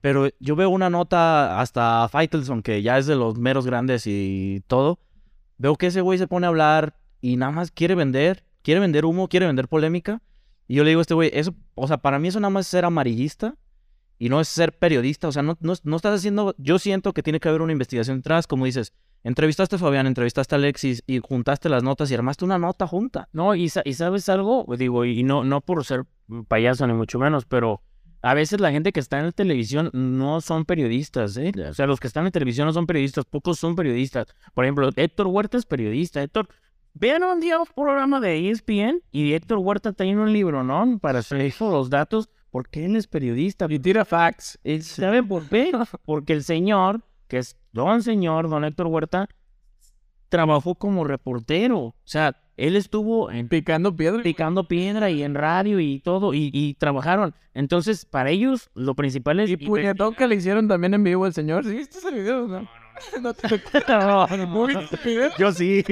Pero yo veo una nota hasta Faitelson, que ya es de los meros grandes y todo, veo que ese güey se pone a hablar y nada más quiere vender, quiere vender humo, quiere vender polémica. Y yo le digo a este güey, eso, o sea, para mí eso nada más es ser amarillista y no es ser periodista, o sea, no, no, no estás haciendo, yo siento que tiene que haber una investigación detrás, como dices, Entrevistaste a Fabián, entrevistaste a Alexis y juntaste las notas y armaste una nota junta. No, y, y sabes algo, digo, y no, no por ser payaso ni mucho menos, pero a veces la gente que está en la televisión no son periodistas, ¿eh? O sea, los que están en televisión no son periodistas, pocos son periodistas. Por ejemplo, Héctor Huerta es periodista. Héctor, vean un día un programa de ESPN y Héctor Huerta tiene un libro, ¿no? Para hacer los datos, porque él es periodista. Y tira facts. ¿Saben por qué? Porque el señor que es don señor, don Héctor Huerta, trabajó como reportero. O sea, él estuvo en, picando piedra. Picando piedra y en radio y todo, y, trabajaron. Entonces, para ellos, lo principal es... Y puñetón que le hicieron también en vivo el señor. ¿Sí viste ese video? No, no, no. Yo sí.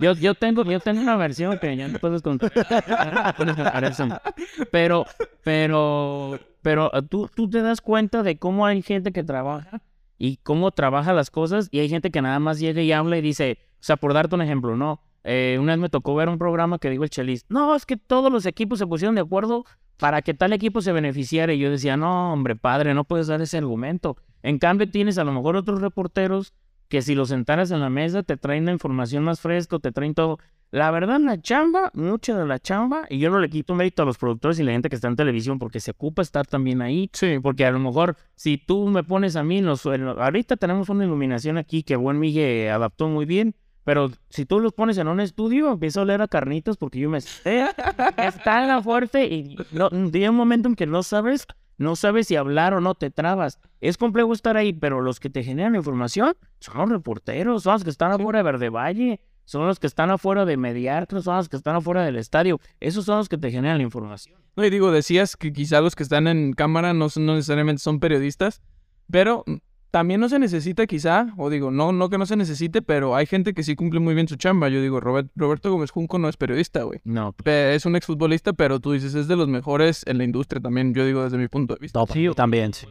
Yo, yo, tengo, yo tengo una versión que ya no puedes contar. Pero, pero, pero tú, tú te das cuenta de cómo hay gente que trabaja y cómo trabaja las cosas. Y hay gente que nada más llega y habla y dice, o sea, por darte un ejemplo, ¿no? Eh, una vez me tocó ver un programa que dijo el Chelis, no, es que todos los equipos se pusieron de acuerdo para que tal equipo se beneficiara. Y yo decía, no, hombre, padre, no puedes dar ese argumento. En cambio, tienes a lo mejor otros reporteros que si los sentaras en la mesa te traen la información más fresca, te traen todo. La verdad, la chamba, mucha de la chamba, y yo no le quito mérito a los productores y la gente que está en televisión porque se ocupa estar también ahí. Sí. Porque a lo mejor, si tú me pones a mí, los, ahorita tenemos una iluminación aquí que buen Miguel adaptó muy bien, pero si tú los pones en un estudio, empiezo a oler a carnitos porque yo me está la fuerte y no, llega un momento en que no sabes, no sabes si hablar o no, te trabas. Es complejo estar ahí, pero los que te generan información son los reporteros, son los que están afuera de Verde Valle son los que están afuera de Mediarte, son los que están afuera del estadio. Esos son los que te generan la información. No, y digo, decías que quizá los que están en cámara no, no necesariamente son periodistas, pero también no se necesita quizá, o digo, no, no que no se necesite, pero hay gente que sí cumple muy bien su chamba. Yo digo, Roberto Gómez Junco no es periodista, güey. No. Es un exfutbolista, pero tú dices, es de los mejores en la industria también, yo digo desde mi punto de vista. sí, también, sí.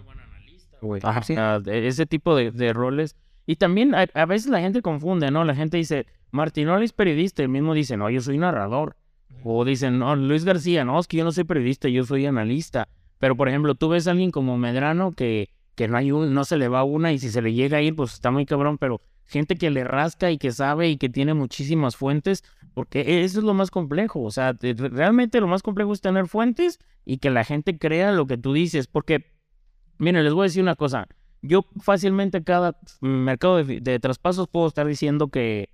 Ajá, ese tipo de, roles. Y también a, a, veces la gente confunde, ¿no? La gente dice, Martinoli es periodista, el mismo dice, no, yo soy narrador. O dicen, no, Luis García, no, es que yo no soy periodista, yo soy analista. Pero, por ejemplo, tú ves a alguien como Medrano que, que no, hay un, no se le va una y si se le llega a ir, pues está muy cabrón, pero gente que le rasca y que sabe y que tiene muchísimas fuentes, porque eso es lo más complejo. O sea, realmente lo más complejo es tener fuentes y que la gente crea lo que tú dices. Porque, miren, les voy a decir una cosa. Yo fácilmente cada mercado de traspasos puedo estar diciendo que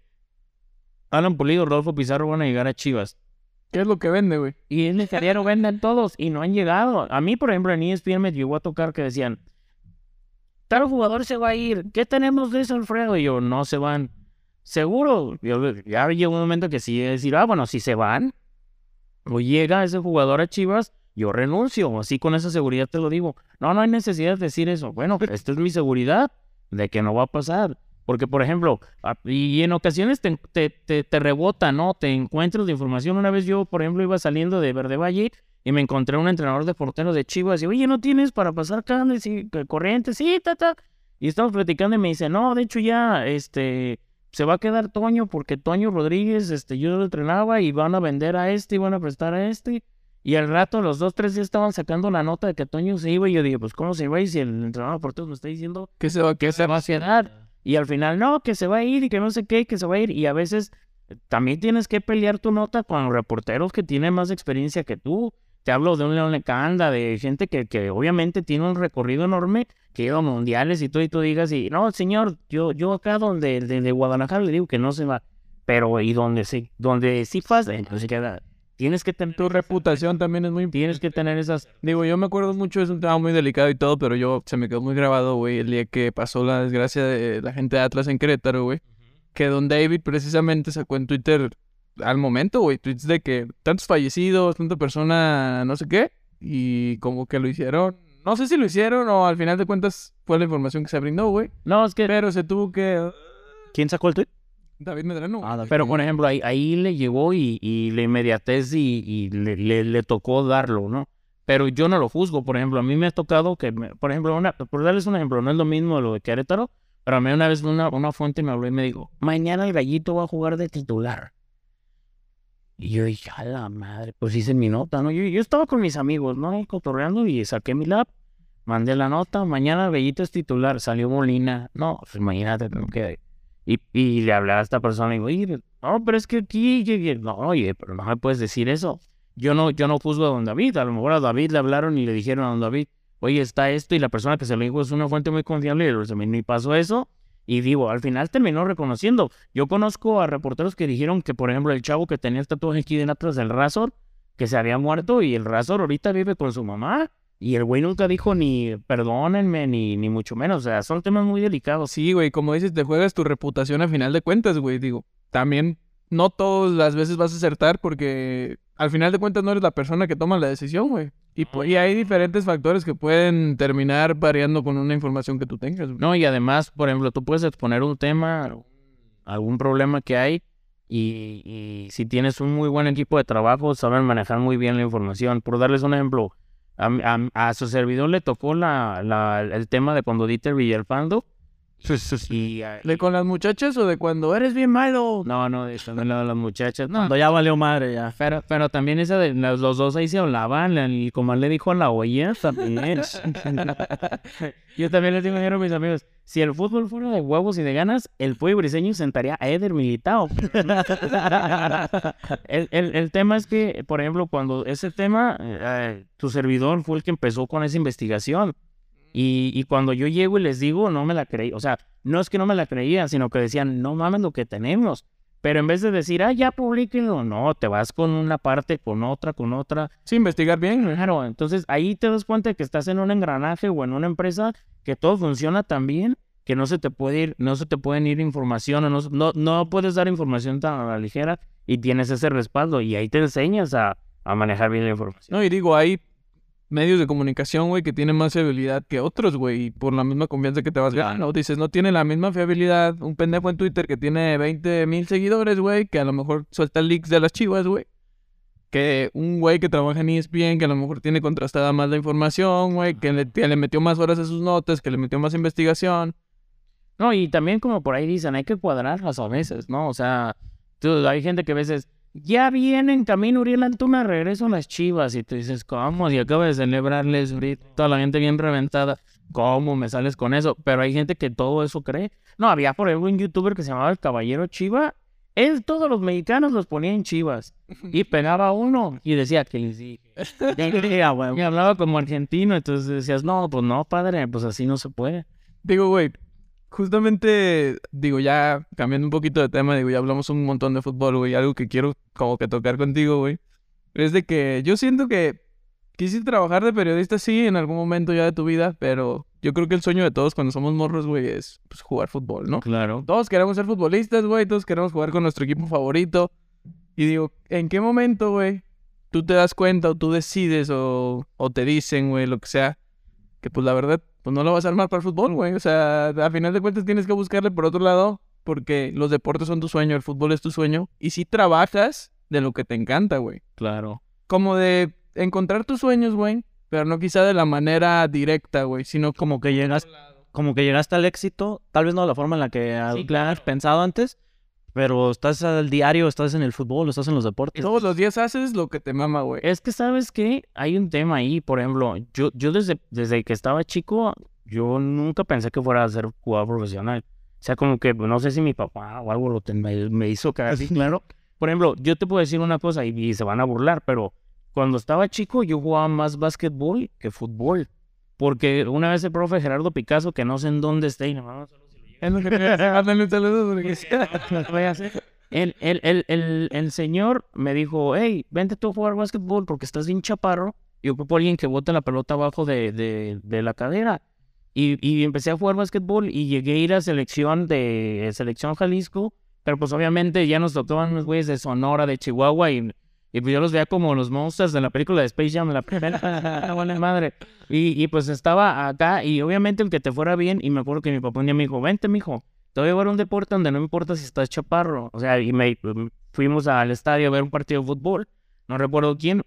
Alan Pulido, Rodolfo Pizarro van a llegar a Chivas. ¿Qué es lo que vende, güey? Y en el venden todos y no han llegado. A mí, por ejemplo, en ESPN me llegó a tocar que decían, tal jugador se va a ir. ¿Qué tenemos de eso, Alfredo? Y yo, no se van. Seguro. ya llegó un momento que sí decir, ah, bueno, si se van, o llega ese jugador a Chivas, yo renuncio, así con esa seguridad te lo digo. No, no hay necesidad de decir eso. Bueno, esta es mi seguridad de que no va a pasar. Porque, por ejemplo, a- y en ocasiones te, te, te, te rebota, ¿no? Te encuentras de información. Una vez yo, por ejemplo, iba saliendo de Verde Valle y me encontré un entrenador de porteros de Chivas y, oye, ¿no tienes para pasar cables y que- corrientes? Sí, ta, ta. Y estamos platicando y me dice, no, de hecho ya, este, se va a quedar Toño porque Toño Rodríguez, este, yo lo entrenaba y van a vender a este y van a prestar a este. Y al rato, los dos, tres días estaban sacando la nota de que Toño se iba y yo dije, pues, ¿cómo se iba? Y si el entrenador de porteros me está diciendo ¿Qué se va, que se va a quedar. Y al final, no, que se va a ir y que no sé qué, que se va a ir. Y a veces también tienes que pelear tu nota con reporteros que tienen más experiencia que tú. Te hablo de un León Lecanda, de gente que, que obviamente tiene un recorrido enorme, que lleva a mundiales y todo, y tú digas, y no, señor, yo, yo acá donde, de, Guadalajara le digo que no se va. Pero, y donde sí, donde sí pasa, entonces queda. Tienes que tener Tu reputación también es muy Tienes que tener esas. Digo, yo me acuerdo mucho, es un tema muy delicado y todo, pero yo se me quedó muy grabado, güey, el día que pasó la desgracia de la gente de Atlas en Querétaro, güey. Que Don David precisamente sacó en Twitter al momento, güey, tweets de que tantos fallecidos, tanta persona, no sé qué, y como que lo hicieron. No sé si lo hicieron o al final de cuentas fue la información que se brindó, güey. No, es que. Pero se tuvo que. ¿Quién sacó el tweet? David Medrano. Ah, David. Pero, por ejemplo, ahí, ahí le llegó y, y la inmediatez y, y le, le- le tocó darlo, ¿no? Pero yo no lo juzgo, por ejemplo, a mí me ha tocado que, me- por ejemplo, una, por darles un ejemplo, no es lo mismo lo de Querétaro, pero a mí una vez una, una fuente me habló y me dijo, mañana el gallito va a jugar de titular. Y yo dije, a la madre, pues hice mi nota, ¿no? Yo, yo estaba con mis amigos, ¿no? Cotorreando y saqué mi lap, mandé la nota, mañana el gallito es titular, salió Molina. No, pues imagínate, tengo que... Y, y le hablé a esta persona y digo, oye, no, pero es que aquí, no, oye, pero no me puedes decir eso. Yo no, yo no juzgo a don David, a lo mejor a David le hablaron y le dijeron a don David, oye, está esto, y la persona que se lo dijo es una fuente muy confiable, y me pasó eso, y digo, al final terminó reconociendo. Yo conozco a reporteros que dijeron que, por ejemplo, el chavo que tenía el tatuaje aquí de atrás del Razor, que se había muerto, y el Razor ahorita vive con su mamá, y el güey nunca dijo ni perdónenme, ni, ni mucho menos, o sea, son temas muy delicados. Sí, güey, como dices, te juegas tu reputación a final de cuentas, güey. Digo, también no todas las veces vas a acertar porque al final de cuentas no eres la persona que toma la decisión, güey. Y, pu- y hay diferentes factores que pueden terminar variando con una información que tú tengas. No, y además, por ejemplo, tú puedes exponer un tema, algún problema que hay, y, y si tienes un muy buen equipo de trabajo, saben manejar muy bien la información. Por darles un ejemplo, a, a- a su servidor le tocó la, la- el tema de cuando Dieter Villalpando. Y, a- ¿De con las muchachas o de cuando eres bien malo? no, no, de eso, de la- las muchachas. No, Cuando ya valió madre ya. pero, pero también esa de los, los dos ahí se hablaban, y como le dijo a la olla también. Yo también les digo a mis amigos, si el fútbol fuera de huevos y de ganas, el pollo briseño sentaría a Eder Militao. el, el- el tema es que, por ejemplo, cuando ese tema, eh, tu servidor fue el que empezó con esa investigación. Y, y cuando yo llego y les digo, no me la creí. O sea, no es que no me la creían, sino que decían, no mames lo que tenemos. Pero en vez de decir, ah, ya publíquenlo, no, te vas con una parte, con otra, con otra. Sí, investigar bien. Claro, entonces ahí te das cuenta de que estás en un engranaje o en una empresa que todo funciona tan bien que no se te puede ir, no se te pueden ir información, o no, no, no puedes dar información tan a la ligera y tienes ese respaldo y ahí te enseñas a, a manejar bien la información. No, y digo, hay medios de comunicación, güey, que tienen más fiabilidad que otros, güey, y por la misma confianza que te vas ganando. Dices, no tiene la misma fiabilidad un pendejo en Twitter que tiene 20 mil seguidores, güey, que a lo mejor suelta leaks de las chivas, güey. Que un güey que trabaja en ESPN, que a lo mejor tiene contrastada más la información, güey, que le, que le metió más horas a sus notas, que le metió más investigación. No, y también como por ahí dicen, hay que cuadrarlas a veces, ¿no? O sea, tú- hay gente que a veces, ya viene en camino Uriel Antuna, regreso a las chivas, y tú dices, ¿cómo? Y acaba de celebrarles ahorita, toda la gente bien reventada, ¿cómo me sales con eso? Pero hay gente que todo eso cree. No, había por ejemplo un youtuber que se llamaba el Caballero Chiva, él todos los mexicanos los ponía en chivas, y pegaba a uno, y decía que les dije. Y hablaba como argentino, entonces decías, no, pues no, padre, pues así no se puede. Digo, güey, justamente, digo, ya cambiando un poquito de tema, digo, ya hablamos un montón de fútbol, güey, algo que quiero como que tocar contigo, güey, es de que yo siento que quisiste trabajar de periodista, sí, en algún momento ya de tu vida, pero yo creo que el sueño de todos cuando somos morros, güey, es pues, jugar fútbol, ¿no? Claro. Todos queremos ser futbolistas, güey, todos queremos jugar con nuestro equipo favorito. Y digo, ¿en qué momento, güey, tú te das cuenta o tú decides o, o te dicen, güey, lo que sea, que pues la verdad, pues no lo vas a armar para el fútbol, güey. O sea, a final de cuentas tienes que buscarle por otro lado, porque los deportes son tu sueño, el fútbol es tu sueño, y si trabajas de lo que te encanta, güey. Claro. Como de encontrar tus sueños, güey, pero no quizá de la manera directa, güey, sino como que llegas, como que llegaste al éxito, tal vez no de la forma en la que Sí, has pensado antes, pero estás al diario, estás en el fútbol, estás en los deportes. todos los días haces lo que te mama, güey. Es que, ¿sabes qué? Hay un tema ahí, por ejemplo, yo, yo desde, desde que estaba chico, yo nunca pensé que fuera a ser jugador profesional. O sea, como que no sé si mi papá o algo lo me, me hizo quedar así, claro. Por ejemplo, yo te puedo decir una cosa y, y se van a burlar, pero cuando estaba chico yo jugaba más básquetbol que fútbol. Porque una vez el profe Gerardo Picasso, que no sé en dónde está, y no, no, solo si lo llega Es lo que te Mándale un saludo porque- voy a hacer. El, el, el, el, el señor me dijo, hey, vente tú a jugar básquetbol porque estás bien chaparro y ocupo a alguien que bote la pelota abajo de, de, de la cadera. Y, y empecé a jugar básquetbol y llegué a ir a selección de selección Jalisco, pero pues obviamente ya nos tocaban unos güeyes de Sonora, de Chihuahua y, y pues yo los veía como los monstruos de la película de Space Jam, la primera, la buena madre. Y, y pues estaba acá y obviamente el que te fuera bien y me acuerdo que mi papá un día me dijo, vente mijo, te voy a llevar a un deporte donde no me importa si estás chaparro. O sea, y me mm, fuimos al estadio a ver un partido de fútbol. No recuerdo quién.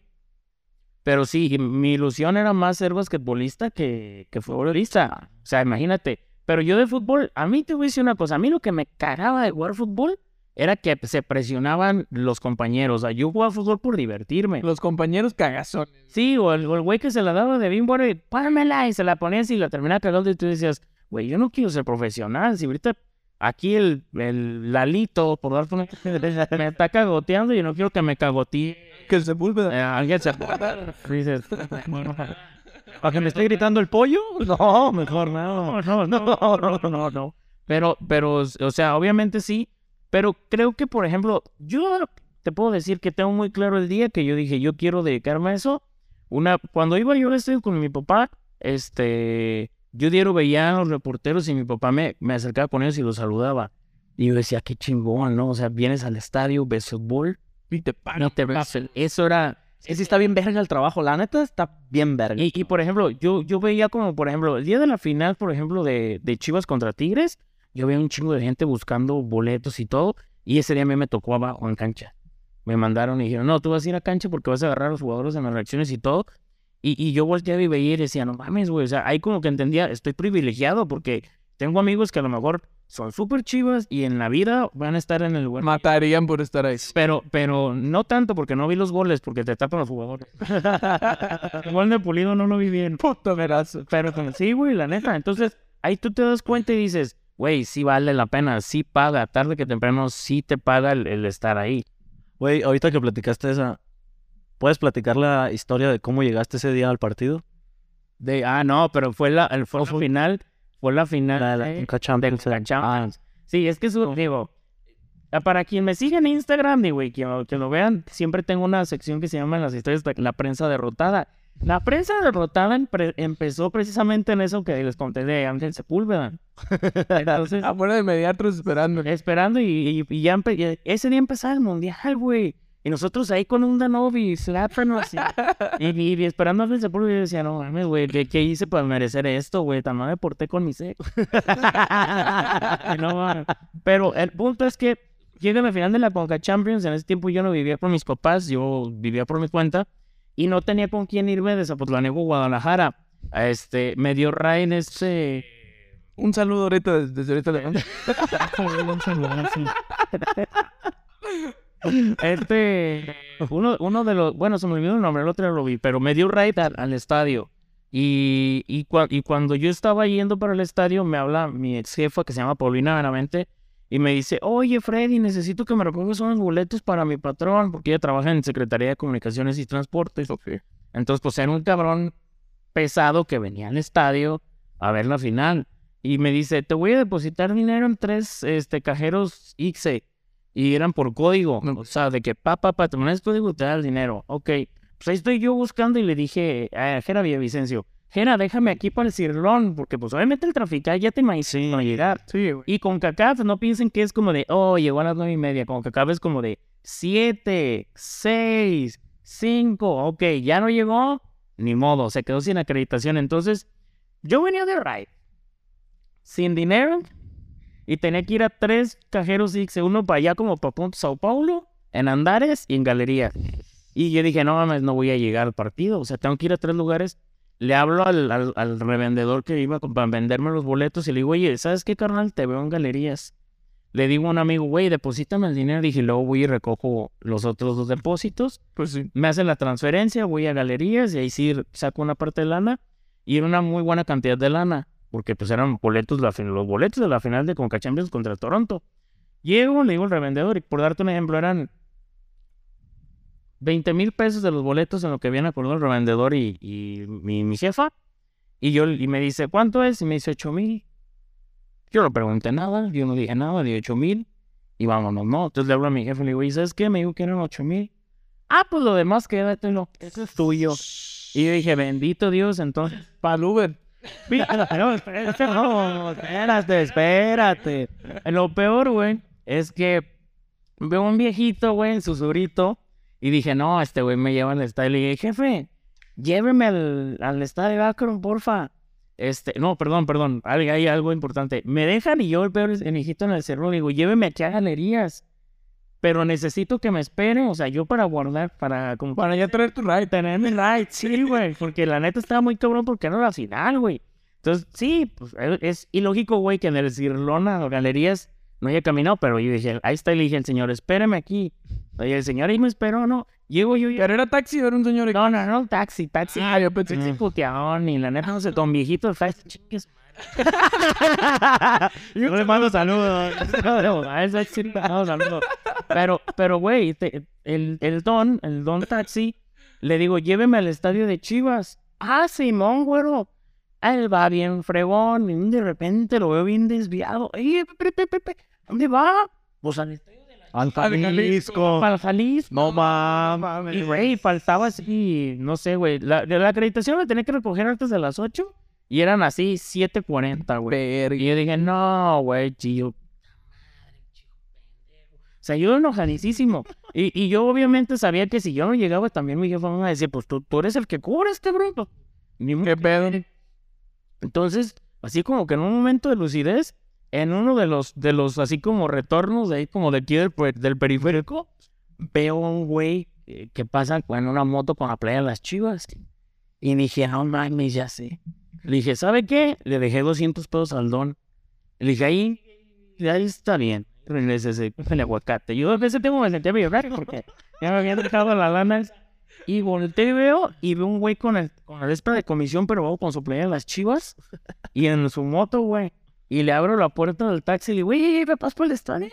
Pero sí, mi ilusión era más ser basquetbolista que, que futbolista. O sea, imagínate. Pero yo de fútbol, a mí te voy a decir una cosa. A mí lo que me cagaba de jugar fútbol era que se presionaban los compañeros. O sea, yo jugaba fútbol por divertirme. Los compañeros cagazones. Sí, o el, güey que se la daba de bien bueno y pámela y se la ponías y la terminaba cagando y tú decías, güey, yo no quiero ser profesional. Si ahorita aquí el, el Lalito, por darte una me está cagoteando y yo no quiero que me cagotee. Que se vuelve. Eh, alguien se dices, ¿Para que me esté gritando el pollo? No, mejor no. no, no, no, no, no, no. Pero, pero, o sea, obviamente sí, pero creo que, por ejemplo, yo te puedo decir que tengo muy claro el día que yo dije, yo quiero dedicarme a eso. Una, cuando iba yo al estadio con mi papá, este, yo diario veía a los reporteros y mi papá me, me acercaba con ellos y los saludaba. Y yo decía, qué chingón, ¿no? O sea, vienes al estadio, ves fútbol, Y te pagan. no te ves. Eso era, Es sí está bien verga el trabajo, la neta está bien verga. y, y, por ejemplo, yo, yo veía como, por ejemplo, el día de la final, por ejemplo, de, de Chivas contra Tigres, yo veía un chingo de gente buscando boletos y todo, y ese día a mí me tocó abajo en cancha. Me mandaron y dijeron, no, tú vas a ir a cancha porque vas a agarrar a los jugadores en las reacciones y todo. Y, y yo volteaba y veía y decía, no mames, güey, o sea, ahí como que entendía, estoy privilegiado porque tengo amigos que a lo mejor son súper chivas y en la vida van a estar en el lugar. Matarían por estar ahí. Pero, pero no tanto porque no vi los goles, porque te tapan los jugadores. el gol de Pulido no lo vi bien. Puto verazo. Pero sí, güey, la neta. Entonces, ahí tú te das cuenta y dices, güey, sí vale la pena, sí paga, tarde que temprano sí te paga el, el estar ahí. Güey, ahorita que platicaste esa, ¿puedes platicar la historia de cómo llegaste ese día al partido? De, ah, no, pero fue la, el, fue la final, fue la final La la de- Champions. de Champions. Sí, es que eso, digo, ah, para quien me sigue en Instagram, güey, que, que lo vean, siempre tengo una sección que se llama las historias de la prensa derrotada. La prensa derrotada empre- empezó precisamente en eso que les conté de Ángel Sepúlveda. Entonces, Afuera de mediatros esperando. esperando y, y- y ya empe- ese día empezaba el mundial, güey. Y nosotros ahí con un Danovi, plátanos y, y, y esperando a Ángel Sepúlveda y yo decía, no mames, güey, ¿qué, qué hice para merecer esto, güey? Tan mal me porté con mi seco. no, mames. Pero el punto es que llega la final de la Conca Champions. En ese tiempo yo no vivía por mis papás, yo vivía por mi cuenta y no tenía con quién irme de Zapotlanejo, Guadalajara. Este, me dio Ray en ese. Un saludo ahorita desde, ahorita. Este, uno, uno de los, bueno, se me olvidó el nombre, el otro lo vi, pero me dio raid al, al estadio. Y, y cuando yo estaba yendo para el estadio, me habla mi ex jefa que se llama Paulina Benavente y me dice, oye Freddy, necesito que me recoges unos boletos para mi patrón, porque ella trabaja en Secretaría de Comunicaciones y Transportes. Entonces, pues era un cabrón pesado que venía al estadio a ver la final. Y me dice, te voy a depositar dinero en tres este, cajeros ICE. Y eran por código. O sea, de que papá, pa, te pones código y te da el dinero. Ok. Pues ahí estoy yo buscando y le dije a Jera Villavicencio, Jera, déjame aquí para el cirlón, porque pues obviamente el traficar ya te imagino a llegar. Sí, güey. Y con CACAF no piensen que es como de, oh, llegó a las nueve y media. Con CACAF es como de siete, seis, Cinco, ok, ya no llegó, ni modo, se quedó sin acreditación. Entonces, yo venía de ride, sin dinero, y tenía que ir a tres cajeros X, uno para allá como para Sao Paulo, en Andares y en Galería. Y yo dije, no mames, no voy a llegar al partido, o sea, tengo que ir a tres lugares. Le hablo al, al, al revendedor que iba para venderme los boletos y le digo, oye, ¿sabes qué, carnal? Te veo en galerías. Le digo a un amigo, güey, deposítame el dinero. Dije, luego voy y recojo los otros dos depósitos. Pues sí. Me hacen la transferencia, voy a galerías y ahí sí saco una parte de lana. Y era una muy buena cantidad de lana. Porque pues eran boletos, la los boletos de la final de Conca Champions contra Toronto. Llego, le digo al revendedor y por darte un ejemplo eran 20 mil pesos de los boletos en lo que habían acordado el revendedor y, mi, jefa. Y yo y me dice, ¿cuánto es? Y me dice 8 mil. Yo no pregunté nada, yo no dije nada, dije 8 mil. Y vámonos, ¿no? Entonces le hablo a mi jefe y le digo, ¿y sabes qué? Me dijo que eran 8 mil. Ah, pues lo demás quédatelo, eso es tuyo. Y yo dije, bendito Dios, entonces. Para el Uber. No, espérate, espérate. Lo peor, güey, es que veo un viejito, güey, en su surito. Y dije, no, este güey me lleva al estadio. Le dije, jefe, lléveme al, al estadio Akron, porfa. Este, no, perdón, perdón, hay, hay algo importante. Me dejan y yo el peor es el viejito en el cerro. Le digo, lléveme aquí a galerías. Pero necesito que me esperen, o sea, yo para guardar, para como Para ya traer tu ride. tener mi ride, sí, güey, porque la neta estaba muy cabrón porque era la final, güey. Entonces, sí, pues e- es ilógico, güey, que en el Cirlona o galerías no haya caminado, pero yo dije, ahí está, y le dije al señor, espéreme aquí. Y el señor ahí me esperó, ¿no? Llego yo, yo ¿Pero era taxi o era un señor? no, no, no, taxi, taxi. Ah, yo pensé. Taxi puteadón, y la neta, no sé, don viejito, fast, chingues. Yo le mando saludos. Saludos. Pero, pero, güey, el, el don, el don taxi, le digo, lléveme al estadio de Chivas. Ah, Simón, güero. Él va bien fregón, y de repente lo veo bien desviado. Ey, pe, pe, pe, pe, ¿dónde va? Pues al estadio Al Jalisco. Para Jalisco. No mames. Y, güey, faltaba así, no sé, güey. La, la acreditación la tenía que recoger antes de las 8 y eran así 7.40, güey. Y yo dije, no, güey, chillo. O sea, yo enojadísimo. Y, y yo obviamente sabía que si yo no llegaba, también mi jefa me iba a decir, pues tú, tú eres el que cubre este bruto. Ni ¿Qué pedo? Entonces, así como que en un momento de lucidez, en uno de los, de los así como retornos de ahí, como de aquí del, del periférico, veo a un güey eh, que pasa en una moto con la playa de las chivas. Y dije, no mames, ya sé. Le dije, ¿sabe qué? Le dejé 200 pesos al don. Le dije, ahí, ahí está bien. Regrésese, el aguacate. Yo a veces tengo me sentía millonario porque ya me habían dejado la lana. Y volteo y veo, y veo un güey con el, con el extra de comisión, pero con su playa de las chivas. Y en su moto, güey. Y le abro la puerta del taxi y le digo, güey, ¿me pasas por el estadio?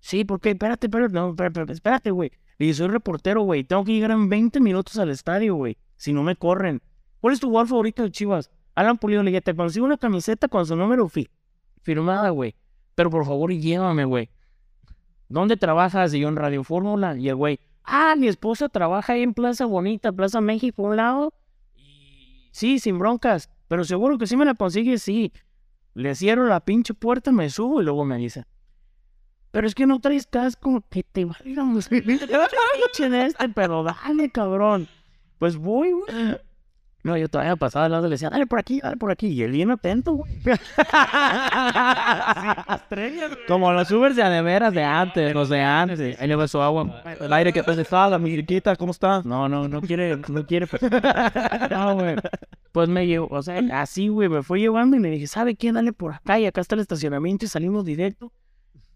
Sí, ¿por qué? Espérate, espérate, no, espérate, espérate, güey. Le dije, soy reportero, güey. Tengo que llegar en 20 minutos al estadio, güey. Si no me corren. ¿Cuál es tu jugador favorito de Chivas? Alan Pulido, le dije, te consigo una camiseta con su número fi- firmada, güey. Pero por favor, llévame, güey. ¿Dónde trabajas? Y yo en Radio Fórmula. Y el güey, ah, mi esposa trabaja ahí en Plaza Bonita, Plaza México, un lado. Sí, sin broncas. Pero seguro que sí me la consigue, sí. Le cierro la pinche puerta, me subo y luego me dice. Pero es que no traes casco, que te pinche de este, pero dale, cabrón. Pues voy, güey. No, yo todavía pasaba al lado y le decía, dale por aquí, dale por aquí. Y él bien atento, güey. Como los Ubers de veras de antes, los de antes. Ahí le va su agua. El aire que está, mi chiquita, ¿cómo está? No, no, no quiere, no quiere. No, güey. Pues me llevó, o sea, así, güey, me fue llevando y le dije, ¿sabe qué? Dale por acá y acá está el estacionamiento y salimos directo.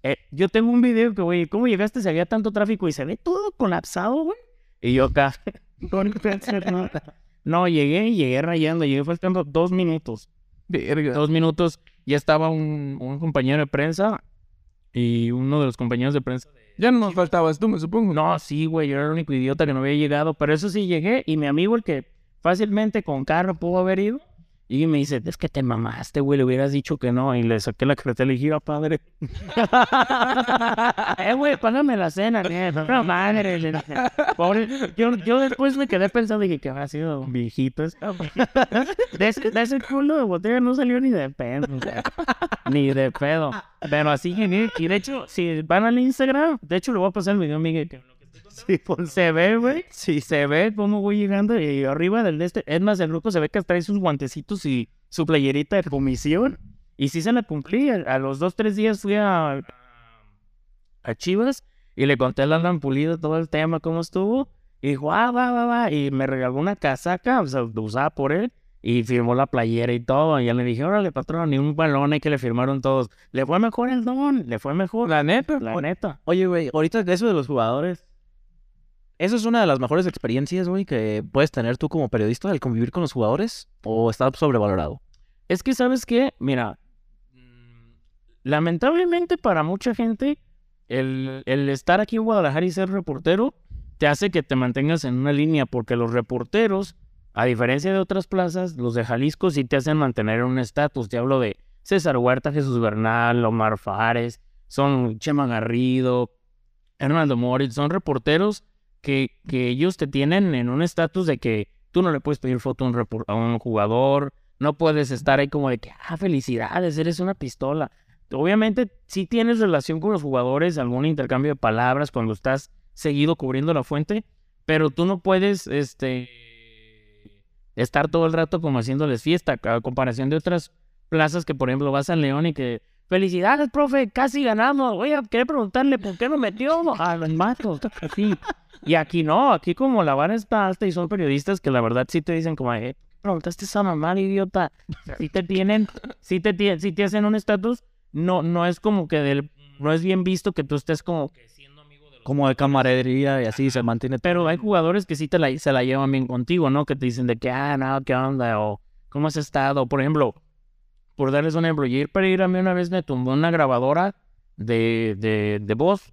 Eh, yo tengo un video que, güey, ¿cómo llegaste? Se había tanto tráfico y se ve todo colapsado, güey. Y yo acá, no hacer nada. No, llegué, llegué rayando, llegué faltando dos minutos. Verga. Dos minutos, ya estaba un, un compañero de prensa y uno de los compañeros de prensa Ya no nos faltabas tú, me supongo. no, sí, güey, yo era el único idiota que no había llegado, pero eso sí llegué y mi amigo, el que fácilmente con carro pudo haber ido, y me dice, es que te mamaste, güey, le hubieras dicho que no, y le saqué la carretera y le dije, "Ah, padre. eh, güey, págame la cena, eh, no madre. Pobre, yo, yo después me quedé pensando, dije, que habrá sido viejito. este güey?". de, ese, de ese culo de botella no salió ni de pedo, ni de pedo. Pero así y de hecho, si van al Instagram, de hecho le voy a pasar el video a Miguel, que Sí, pues, se ve, güey. Sí, se ve cómo voy llegando y arriba del de este. Es más, el grupo se ve que trae sus guantecitos y su playerita de comisión. Y sí se la cumplí. A, los dos, tres días fui a, a Chivas y le conté a Alan Pulido todo el tema, cómo estuvo. Y dijo, ah, va, va, va. Y me regaló una casaca, o sea, usada por él. Y firmó la playera y todo. Y ya le dije, órale, patrón, ni un balón hay que le firmaron todos. Le fue mejor el don, le fue mejor. La neta. La neta. Oye, güey, ahorita eso de los jugadores. ¿Eso es una de las mejores experiencias, güey, que puedes tener tú como periodista, el convivir con los jugadores? ¿O está sobrevalorado? Es que, ¿sabes qué? Mira, lamentablemente para mucha gente, el, el estar aquí en Guadalajara y ser reportero te hace que te mantengas en una línea, porque los reporteros, a diferencia de otras plazas, los de Jalisco sí te hacen mantener un estatus. Te hablo de César Huerta, Jesús Bernal, Omar Fares, son Chema Garrido, Hernando Moritz, son reporteros que, ellos te tienen en un estatus de que tú no le puedes pedir foto a un, a un jugador, no puedes estar ahí como de que, ah, felicidades, eres una pistola. Obviamente, sí tienes relación con los jugadores, algún intercambio de palabras cuando estás seguido cubriendo la fuente, pero tú no puedes, este, estar todo el rato como haciéndoles fiesta, a comparación de otras plazas que, por ejemplo, vas a León y que, felicidades, profe, casi ganamos, voy a querer preguntarle por qué no metió a los matos, así. Y aquí no, aquí como la vara está alta y son periodistas que la verdad sí te dicen como, eh, preguntaste esa mamá, idiota. Si te tienen, si te, tie- si te hacen un estatus, no, no es como que del, no es bien visto que tú estés como que siendo amigo de los Como de camaradería y así se mantiene. pero hay jugadores que sí te la, se la llevan bien contigo, ¿no? Que te dicen de que, ah, no, ¿qué onda? O, ¿cómo has estado? Por ejemplo, por darles un ejemplo, Jair Pereira a mí una vez me tumbó una grabadora de, de, de voz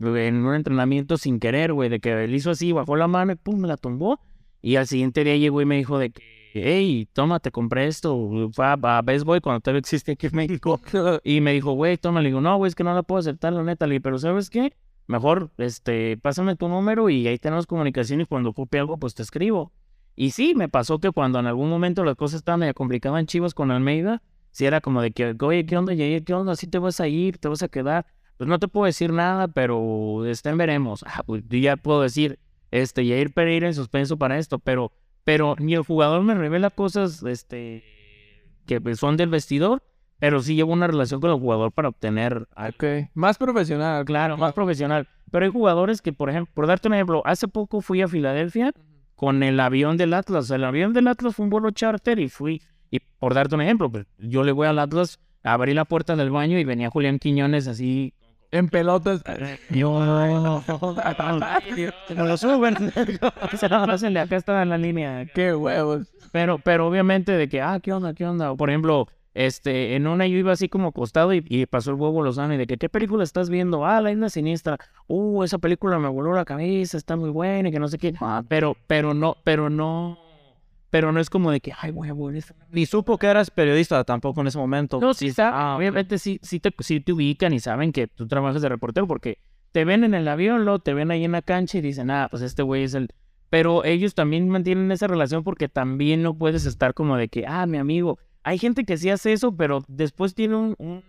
en un entrenamiento sin querer, güey, de que él hizo así, bajó la mano y pum, me la tumbó. Y al siguiente día llegó y me dijo de que, hey, toma, te compré esto. Fue a, a Best Boy cuando todavía existe aquí en México. Y me dijo, güey, toma. Le digo, no, güey, es que no la puedo aceptar, la neta. Le digo, pero ¿sabes qué? Mejor, este, pásame tu número y ahí tenemos comunicación y cuando ocupe algo, pues te escribo. Y sí, me pasó que cuando en algún momento las cosas estaban medio complicadas en Chivas con Almeida, sí era como de que, oye, ¿qué onda? ¿Qué onda? ¿Sí te vas a ir? ¿Te vas a quedar? Pues no te puedo decir nada, pero este, veremos. Ah, pues yo ya puedo decir, este, Jair Pereira en suspenso para esto, pero, pero ni el jugador me revela cosas, este, que pues, son del vestidor, pero sí llevo una relación con el jugador para obtener algo. Ok. Más profesional. Claro, más profesional. Pero hay jugadores que, por ejemplo, por darte un ejemplo, hace poco fui a Filadelfia con el avión del Atlas. El avión del Atlas fue un vuelo charter y fui. Y por darte un ejemplo, pues, yo le voy al Atlas, abrí la puerta del baño y venía Julián Quiñones así. En pelotas. Yo. No lo suben. Pásenle, acá está en la línea. Qué huevos. Pero, pero obviamente de que, ah, ¿qué onda? ¿Qué onda? Por ejemplo, este, en una yo iba así como acostado y, y pasó el huevo Lozano y de que, ¿qué película estás viendo? Ah, La Isla Siniestra. Uh, esa película me voló la cabeza, está muy buena y que no sé qué. Pero, pero no, pero no, pero no es como de que, ay, huevo, eres Ni supo que eras periodista tampoco en ese momento. no, sí está. Ah, obviamente sí, sí te, sí te ubican y saben que tú trabajas de reportero porque te ven en el avión, te ven ahí en la cancha y dicen, ah, pues este güey es el... Pero ellos también mantienen esa relación porque también no puedes estar como de que, ah, mi amigo. Hay gente que sí hace eso, pero después tiene un... un-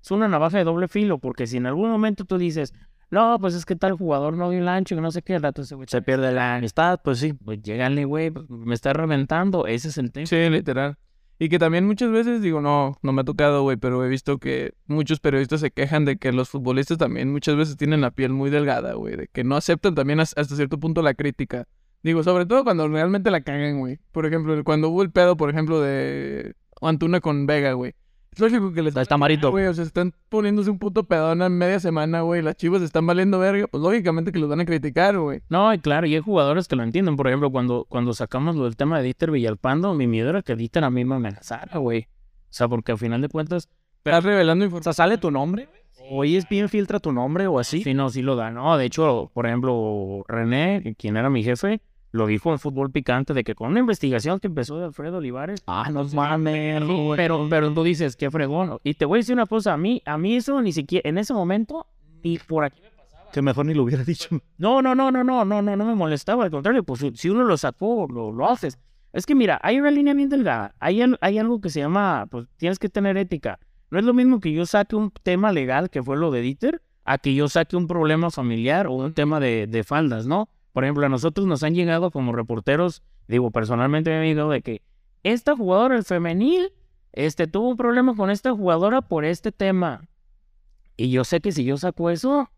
Es una navaja de doble filo porque si en algún momento tú dices, no, pues es que tal jugador no dio el ancho, que no sé qué, al rato ese güey Se pierde la amistad, pues sí. Pues llégale, güey, pues, me está reventando, ese es el tema. Sí, literal. Y que también muchas veces, digo, no, no me ha tocado, güey, pero he visto que muchos periodistas se quejan de que los futbolistas también muchas veces tienen la piel muy delgada, güey, de que no aceptan también as- hasta cierto punto la crítica. Digo, sobre todo cuando realmente la cagan, güey. Por ejemplo, cuando hubo el pedo, por ejemplo, de Antuna con Vega, güey. Es lógico que les... Está marito. Güey, o sea, están poniéndose un puto pedón en media semana, güey. Las chivas están valiendo verga. Pues lógicamente que los van a criticar, güey. No, y claro, y hay jugadores que lo entienden. Por ejemplo, cuando, cuando sacamos lo del tema de Dieter Villalpando, mi miedo era que Dieter a mí me amenazara, güey. O sea, porque al final de cuentas, Estás revelando O información. sea, sale tu nombre, o ESPN filtra tu nombre o así. sí, no, sí lo da. No, de hecho, por ejemplo, René, quien era mi jefe, lo dijo en Fútbol Picante de que con una investigación que empezó de Alfredo Olivares. Ah, no mames, güey. Pero, pero tú dices, qué fregón. Y te voy a decir una cosa, a mí, a mí eso ni siquiera, en ese momento, ni por aquí. Que mejor ni lo hubiera dicho. No, no, no, no, no, no, no, no me molestaba. Al contrario, pues si- uno lo sacó, lo, lo haces. Es que mira, hay una línea bien delgada. Hay, hay algo que se llama, pues tienes que tener ética. No es lo mismo que yo saque un tema legal, que fue lo de Dieter, a que yo saque un problema familiar o un tema de, de faldas, ¿no? Por ejemplo, a nosotros nos han llegado como reporteros, digo, personalmente me han llegado de que esta jugadora, el femenil, este, tuvo un problema con esta jugadora por este tema. Y yo sé que si yo saco eso,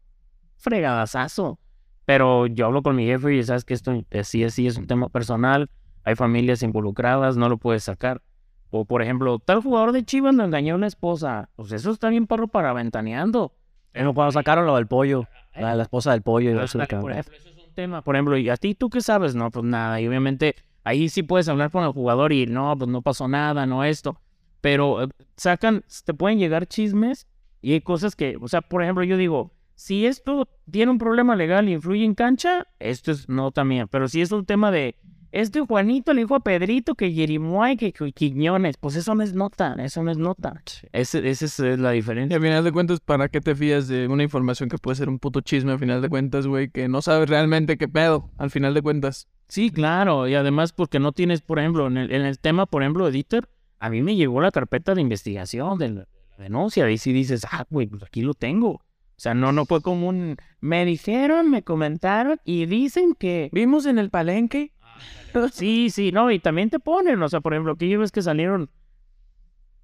fregadazazo. Pero yo hablo con mi jefe y sabes que esto eh, sí, sí es un tema personal, hay familias involucradas, no lo puedes sacar. O por ejemplo, tal jugador de Chivas lo engañó a una esposa. Pues eso está bien perro para ventaneando. Pero cuando sacaron lo del pollo, la, la esposa del pollo. y que- por ejemplo, eso tema. Por ejemplo, ¿y a ti tú qué sabes? No, pues nada. Y obviamente ahí sí puedes hablar con el jugador y no, pues no pasó nada, no esto. Pero eh, sacan, te pueden llegar chismes y hay cosas que, o sea, por ejemplo, yo digo, si esto tiene un problema legal y influye en cancha, esto es nota mía. Pero si es un tema de, este Juanito le dijo a Pedrito que Jerimoy, que, que Quiñones, pues eso no es nota, eso no es nota. Ese- Esa es, la Y diferencia. a final de cuentas, ¿para qué te fías de una información que puede ser un puto chisme a final de cuentas, güey? Que no sabes realmente qué pedo, al final de cuentas. Sí, claro, y además porque no tienes, por ejemplo, en el, en el tema, por ejemplo, de Dieter, a mí me llegó la carpeta de investigación de la, de la denuncia, y si dices, ah, güey, pues aquí lo tengo. O sea, no, no fue como un, me dijeron, me comentaron y dicen que, Vimos en el palenque. sí, sí, no, y también te ponen, o sea, por ejemplo, aquellas ves que salieron,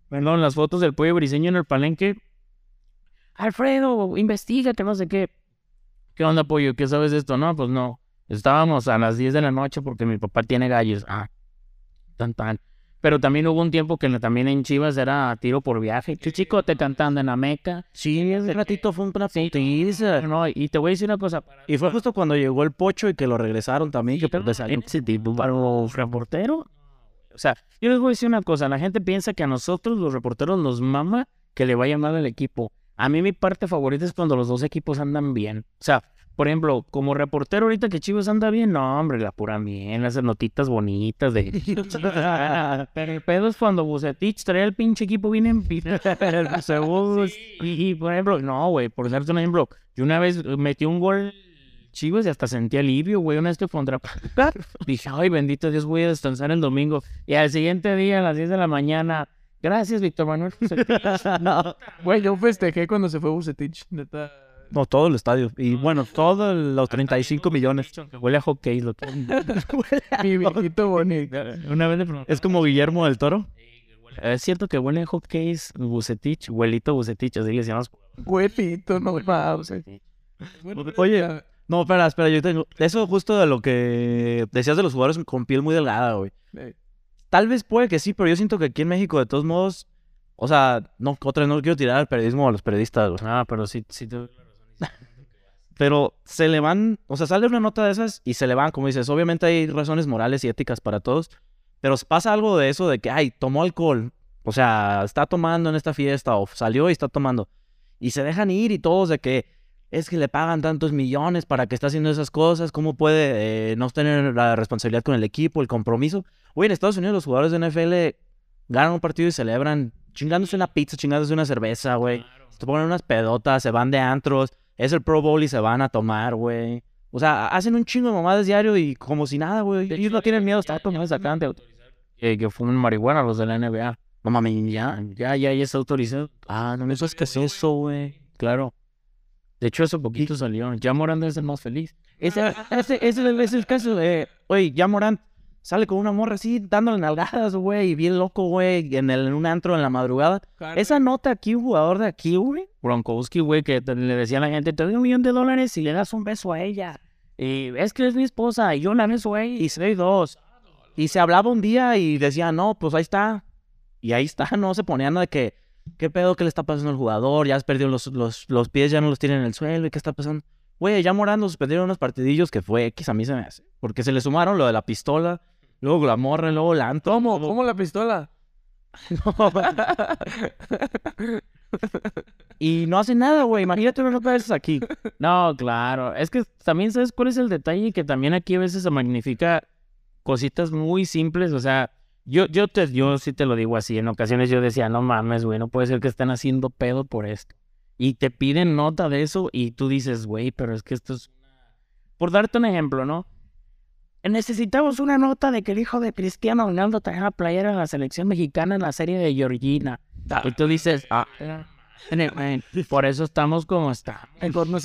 perdón, las fotos del pollo briseño en el palenque, Alfredo, investiga, que no sé qué. ¿Qué onda, pollo? ¿Qué sabes de esto? No, pues no. Estábamos a las 10 de la noche porque mi papá tiene gallos. Ah, tan tan. Pero también hubo un tiempo que también en Chivas era tiro por viaje. Chico te cantando en la meca. Sí, ese ratito fue una putiza. No, y te voy a decir una cosa. Y fue justo cuando llegó el pocho y que lo regresaron también. Que salió. ese tipo para un reportero. O sea, yo les voy a decir una cosa. La gente piensa que a nosotros, los reporteros, nos mama que le vaya mal al equipo. A mí mi parte favorita es cuando los dos equipos andan bien. O sea, por ejemplo, como reportero ahorita que Chivas anda bien, no, hombre, la pura bien, hacen notitas bonitas de... Pero el pedo es cuando Bucetich trae el pinche equipo bien en el Bucebus. Y, y, por ejemplo, no, güey, por darte un ejemplo, yo una vez metí un gol Chivas y hasta sentí alivio, güey, una vez que Pachuca. Dije, ay, bendito Dios, voy a descansar el domingo. Y al siguiente día, a las 10 de la mañana, gracias, Víctor Manuel. Bucetich". Güey, yo festejé cuando se fue Bucetich. Neta. No, todo el estadio. Y bueno, todos los 35 millones. Que huele a hockey, lo que... Mi viejito bonito. Una vez le pregunté, Es como Guillermo del Toro. ¿es cierto que huele a hockey Bucetich? Huelito Bucetich, así le decíamos. Güeyito, no mames. Oye, no, espera, espera, yo tengo. Eso justo de lo que decías de los jugadores con piel muy delgada, güey. Tal vez puede que sí, pero yo siento que aquí en México, de todos modos, o sea, no, otra vez no quiero tirar al periodismo o a los periodistas, güey. Ah, pero sí, sí te... Pero se le van, o sea, sale una nota de esas y se le van, como dices, obviamente hay razones morales y éticas para todos, pero pasa algo de eso de que, ay, tomó alcohol, o sea, está tomando en esta fiesta o salió y está tomando, y se dejan ir y todos de que es que le pagan tantos millones para que está haciendo esas cosas, ¿cómo puede eh, no tener la responsabilidad con el equipo, el compromiso? Oye, en Estados Unidos los jugadores de NFL ganan un partido y celebran chingándose una pizza, chingándose una cerveza, güey. Se ponen unas pedotas, se van de antros, es el Pro Bowl y se van a tomar, güey. O sea, hacen un chingo de mamadas diario y como si nada, güey. Ellos no tienen miedo, está tomando esa acaban de autorizar que, que fumen marihuana los de la NBA. No mames, ya. Ya, ya, ya está autorizado. Ah, no me sabes qué es eso, güey. Claro. De hecho, hace poquito salió. Ya Morán es el más feliz. Ese, ese, ese es el caso de... Oye, ya Morán sale con una morra así, dándole nalgadas, güey, bien loco, güey, en, el, en un antro en la madrugada. Esa nota aquí, un jugador de aquí, güey. Gronkowski, güey, que te- le decía a la gente, te doy un millón de dólares y le das un beso a ella. Y es que es mi esposa y yo la beso a ella y se doy dos. Y se hablaba un día y decía, no, pues ahí está. Y ahí está, no se ponía nada de que, ¿qué pedo que le está pasando al jugador? Ya has perdido los, los, los pies, ya no los tiene en el suelo, ¿y qué está pasando? Güey, ya Morán nos suspendieron unos partidillos que fue X, a mí se me hace. Porque se le sumaron lo de la pistola, luego la morra, luego la antro. ¿Cómo? ¿Cómo la pistola? Y no hace nada, güey. Imagínate una nota de esas aquí. No, claro. Es que también sabes cuál es el detalle que también aquí a veces se magnifica cositas muy simples. O sea, yo, yo te, yo sí te lo digo así. En ocasiones yo decía, no mames, güey, no puede ser que estén haciendo pedo por esto. Y te piden nota de eso y tú dices, güey, pero es que esto es. Por darte un ejemplo, ¿no? Necesitamos una nota de que el hijo de Cristiano Ronaldo trae la playera de la selección mexicana en la serie de Georgina. Y tú dices, ah, Por eso estamos como saca-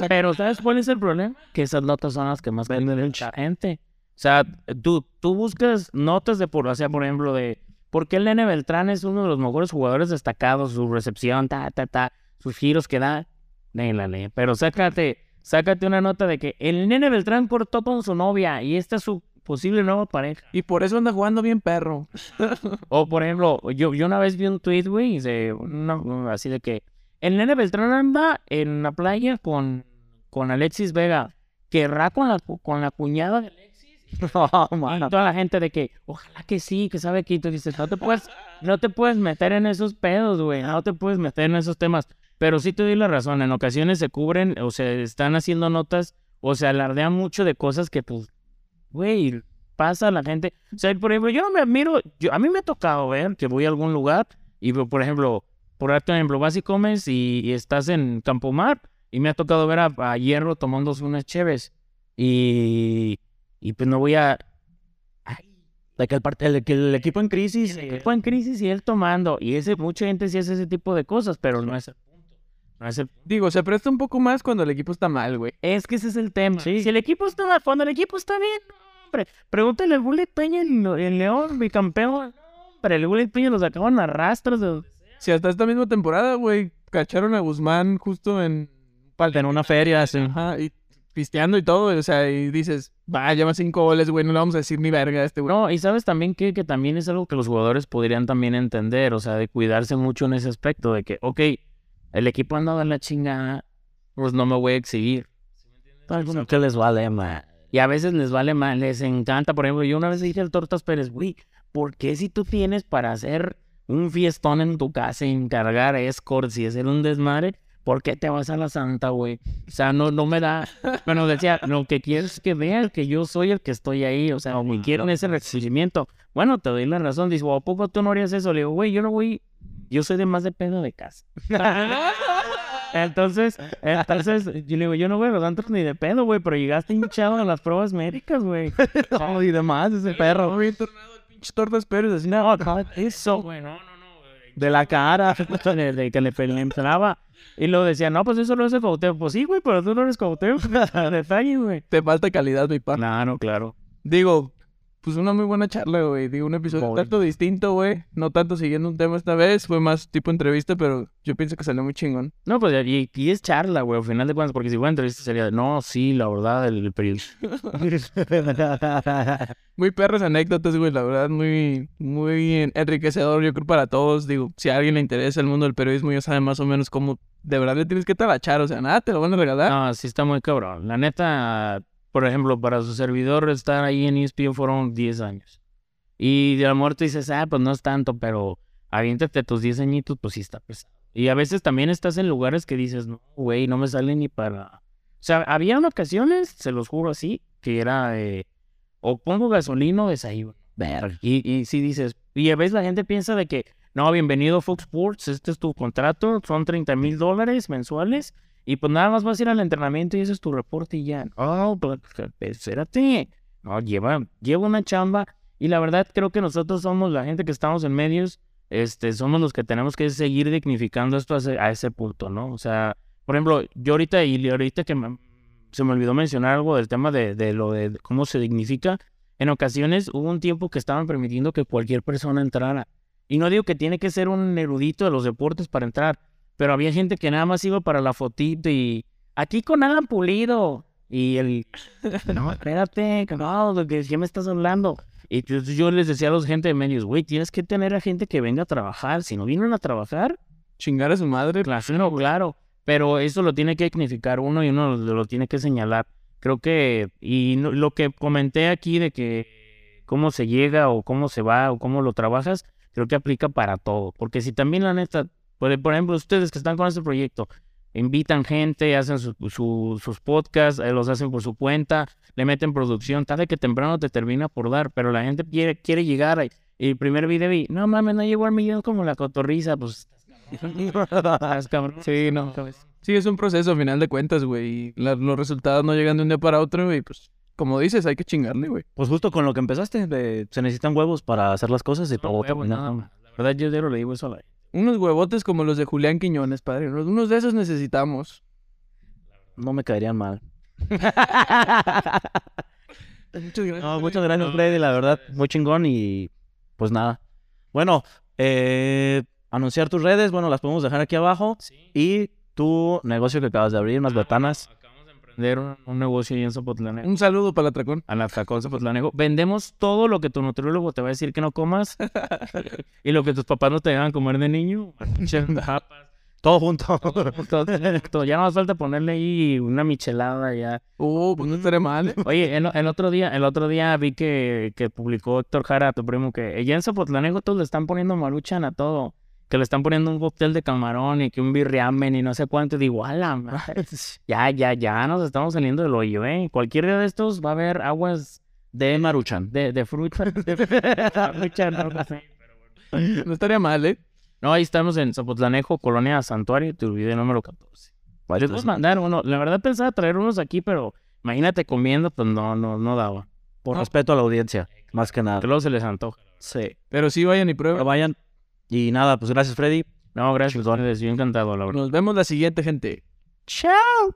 Pero ¿sabes cuál es el problema? Que esas notas son las que más venden mucha gente. O sea, tú, tú buscas notas de por, o sea, por ejemplo, de por qué el Nene Beltrán es uno de los mejores jugadores destacados, su recepción, ta, ta, ta, sus giros que da, léelale. Pero sácate, sácate una nota de que el Nene Beltrán cortó con su novia y esta es su posible nueva pareja. Y por eso anda jugando bien perro. O por ejemplo, yo, yo una vez vi un tweet, güey, una- así de que el nene Beltrán anda en la playa con, con Alexis Vega. Querrá con la, con la cuñada de Alexis. Y toda la gente de que, ojalá que sí, que sabe que tú dices, no te puedes, no te puedes meter en esos pedos, güey. No te puedes meter en esos temas. Pero sí te doy la razón, en ocasiones se cubren o se están haciendo notas o se alardean mucho de cosas que, pues, güey, pasa a la gente. O sea, por ejemplo, yo no me admiro, yo, a mí me ha tocado ver que voy a algún lugar y, por ejemplo, por ejemplo, vas y comes y, estás en Campomar y me ha tocado ver a, Hierro tomándose unas cheves y, y pues no voy a... De que el, el- el equipo en crisis. El equipo en crisis y él tomando y ese mucha gente sí hace ese tipo de cosas, pero no es. No es el Digo, se presta un poco más cuando el equipo está mal, güey. Es que ese es el tema. Sí. Si el equipo está mal, cuando el equipo está bien, hombre. Pregúntale al Bullet Peña en, en León, bicampeón. No, hombre, el Bullet Peña lo sacaban a rastros de. Si hasta esta misma temporada, güey, cacharon a Guzmán justo en... En una feria, sí. Ajá, y pisteando y todo, o sea, y dices, va, lleva cinco goles, güey, no le vamos a decir ni verga a este güey. No, y sabes también que, que también es algo que los jugadores podrían también entender, o sea, de cuidarse mucho en ese aspecto, de que, ok, el equipo anda de la chingada, pues no me voy a exhibir. Algunos que les vale, man. Y a veces les vale mal, les encanta. Por ejemplo, yo una vez dije al Tortas Pérez, güey, ¿por qué si tú tienes para hacer un fiestón en tu casa, encargar escorts y hacer un desmadre, ¿por qué te vas a la santa, güey? O sea, no, no me da. Bueno, decía, lo que quiero es que vean que yo soy el que estoy ahí, o sea, me quieren ese recibimiento. Bueno, te doy la razón. Dice, ¿a poco tú no harías eso? Le digo, güey, yo no voy. Yo soy de más de pedo de casa. Entonces, entonces, yo le digo, yo no voy a los antros ni de pedo, güey, pero llegaste hinchado a las pruebas médicas, güey. No, y demás, ese perro. No, bien tornado el pinche Tortas Pérez, así, No, eso, güey, no, no, no, güey. De la cara. De, que le, entraba. Y luego decía, no, pues eso lo hace Cuauhtémoc. Pues sí, güey, pero tú no eres Cuauhtémoc. Detalle, güey. te falta calidad, mi pa. Claro, claro. Digo, pues una muy buena charla, güey. Digo, un episodio tanto distinto, güey. No tanto siguiendo un tema esta vez, fue más tipo entrevista, pero yo pienso que salió muy chingón. No, pues y, y es charla, güey, al final de cuentas, porque si fuera entrevista sería, no, sí, la verdad, el, el periodista. Muy perras anécdotas, güey, la verdad, muy, muy en- enriquecedor, yo creo, para todos. Digo, si a alguien le interesa el mundo del periodismo, ya sabe más o menos cómo de verdad le tienes que talachar, o sea, nada, te lo van a regalar. No, sí está muy cabrón. La neta, por ejemplo, para su servidor estar ahí en ESPN fueron 10 años. Y de la muerte dices, ah, pues no es tanto, pero aviéntate tus 10 añitos, pues sí está pesado. Y a veces también estás en lugares que dices, no, güey, no me sale ni para... O sea, había ocasiones, se los juro así, que era, eh, o pongo gasolina o desayuno. Y, y si dices, y a veces la gente piensa de que, no, bienvenido Fox Sports, este es tu contrato, son 30 mil dólares mensuales, y pues nada más vas a ir al entrenamiento y ese es tu reporte y ya. Oh, pues, espérate. No, lleva, lleva una chamba, y la verdad creo que nosotros somos la gente que estamos en medios, este, somos los que tenemos que seguir dignificando esto a ese, a ese punto, ¿no? O sea, por ejemplo, yo ahorita, y ahorita que me- se me olvidó mencionar algo del tema de, de lo de cómo se dignifica, en ocasiones hubo un tiempo que estaban permitiendo que cualquier persona entrara. Y no digo que tiene que ser un erudito de los deportes para entrar, pero había gente que nada más iba para la fotito y aquí con Alan Pulido. Y el, no, espérate, no, ¿de qué qué me estás hablando? Y yo, yo les decía a los gente de medios, güey, tienes que tener a gente que venga a trabajar. Si no vienen a trabajar, Chingar a su madre. Claro, claro. Pero eso lo tiene que dignificar uno y uno lo, lo tiene que señalar. Creo que, y no- lo que comenté aquí de que cómo se llega o cómo se va o cómo lo trabajas, creo que aplica para todo. Porque si también la neta, por, por ejemplo, ustedes que están con este proyecto, invitan gente, hacen su- su- sus podcasts, eh, los hacen por su cuenta, le meten producción, tarde que temprano te termina por dar, pero la gente quiere, quiere llegar ahí. Y el primer video y, no mames, no llegó al millón como la cotorriza, pues estás cabrón. Sí, no. Sí, es un proceso a final de cuentas, güey. Los resultados no llegan de un día para otro, güey. Pues, como dices, hay que chingarle, güey. Pues justo con lo que empezaste, de- se necesitan huevos para hacer las cosas y No, todo nada más. La verdad, yo lo le digo eso a la Unos huevotes como los de Julián Quiñones, padre. Unos- de esos necesitamos. No me caerían mal. Muchas gracias. No, muchas gracias, Freddy, la verdad, muy chingón y pues nada. Bueno, eh, anunciar tus redes, bueno, las podemos dejar aquí abajo. Y tu negocio que acabas de abrir, unas ventanas. Acabamos de emprender un, un negocio ahí en Zapotlanejo. Un saludo para el atracón. A la Tacón Zapotlanejo. Vendemos todo lo que tu nutriólogo te va a decir que no comas. y lo que tus papás no te dejan comer de niño. Todo junto. todo, todo. Ya no más falta ponerle ahí una michelada ya. Uh, pues no estaré mal. Oye, el, el otro día, el otro día vi que, que publicó Héctor Jara, tu primo, que ya en Zapotlanejo todos le están poniendo maruchan a todo. Que le están poniendo un cóctel de camarón y que un birriamen y no sé cuánto. Digo, a la madre. Ya, ya, ya nos estamos saliendo del hoyo, ¿eh? Cualquier día de estos va a haber aguas De Maruchan. de, de fruta. De maruchan, algo así. No estaría mal, ¿eh? No, ahí estamos en Zapotlanejo, Colonia Santuario, te olvidé número 14. Varios Puedes de- mandar uno. La verdad pensaba traer unos aquí, pero imagínate comiendo, pues no, no, no daba. Por respeto a la audiencia, más que nada. Que luego se les antoja. Sí. Pero sí vayan y Pero prueben. vayan. Y nada, pues gracias, Freddy. No, gracias. Yo encantado, la verdad. Nos vemos la siguiente, gente. Chao.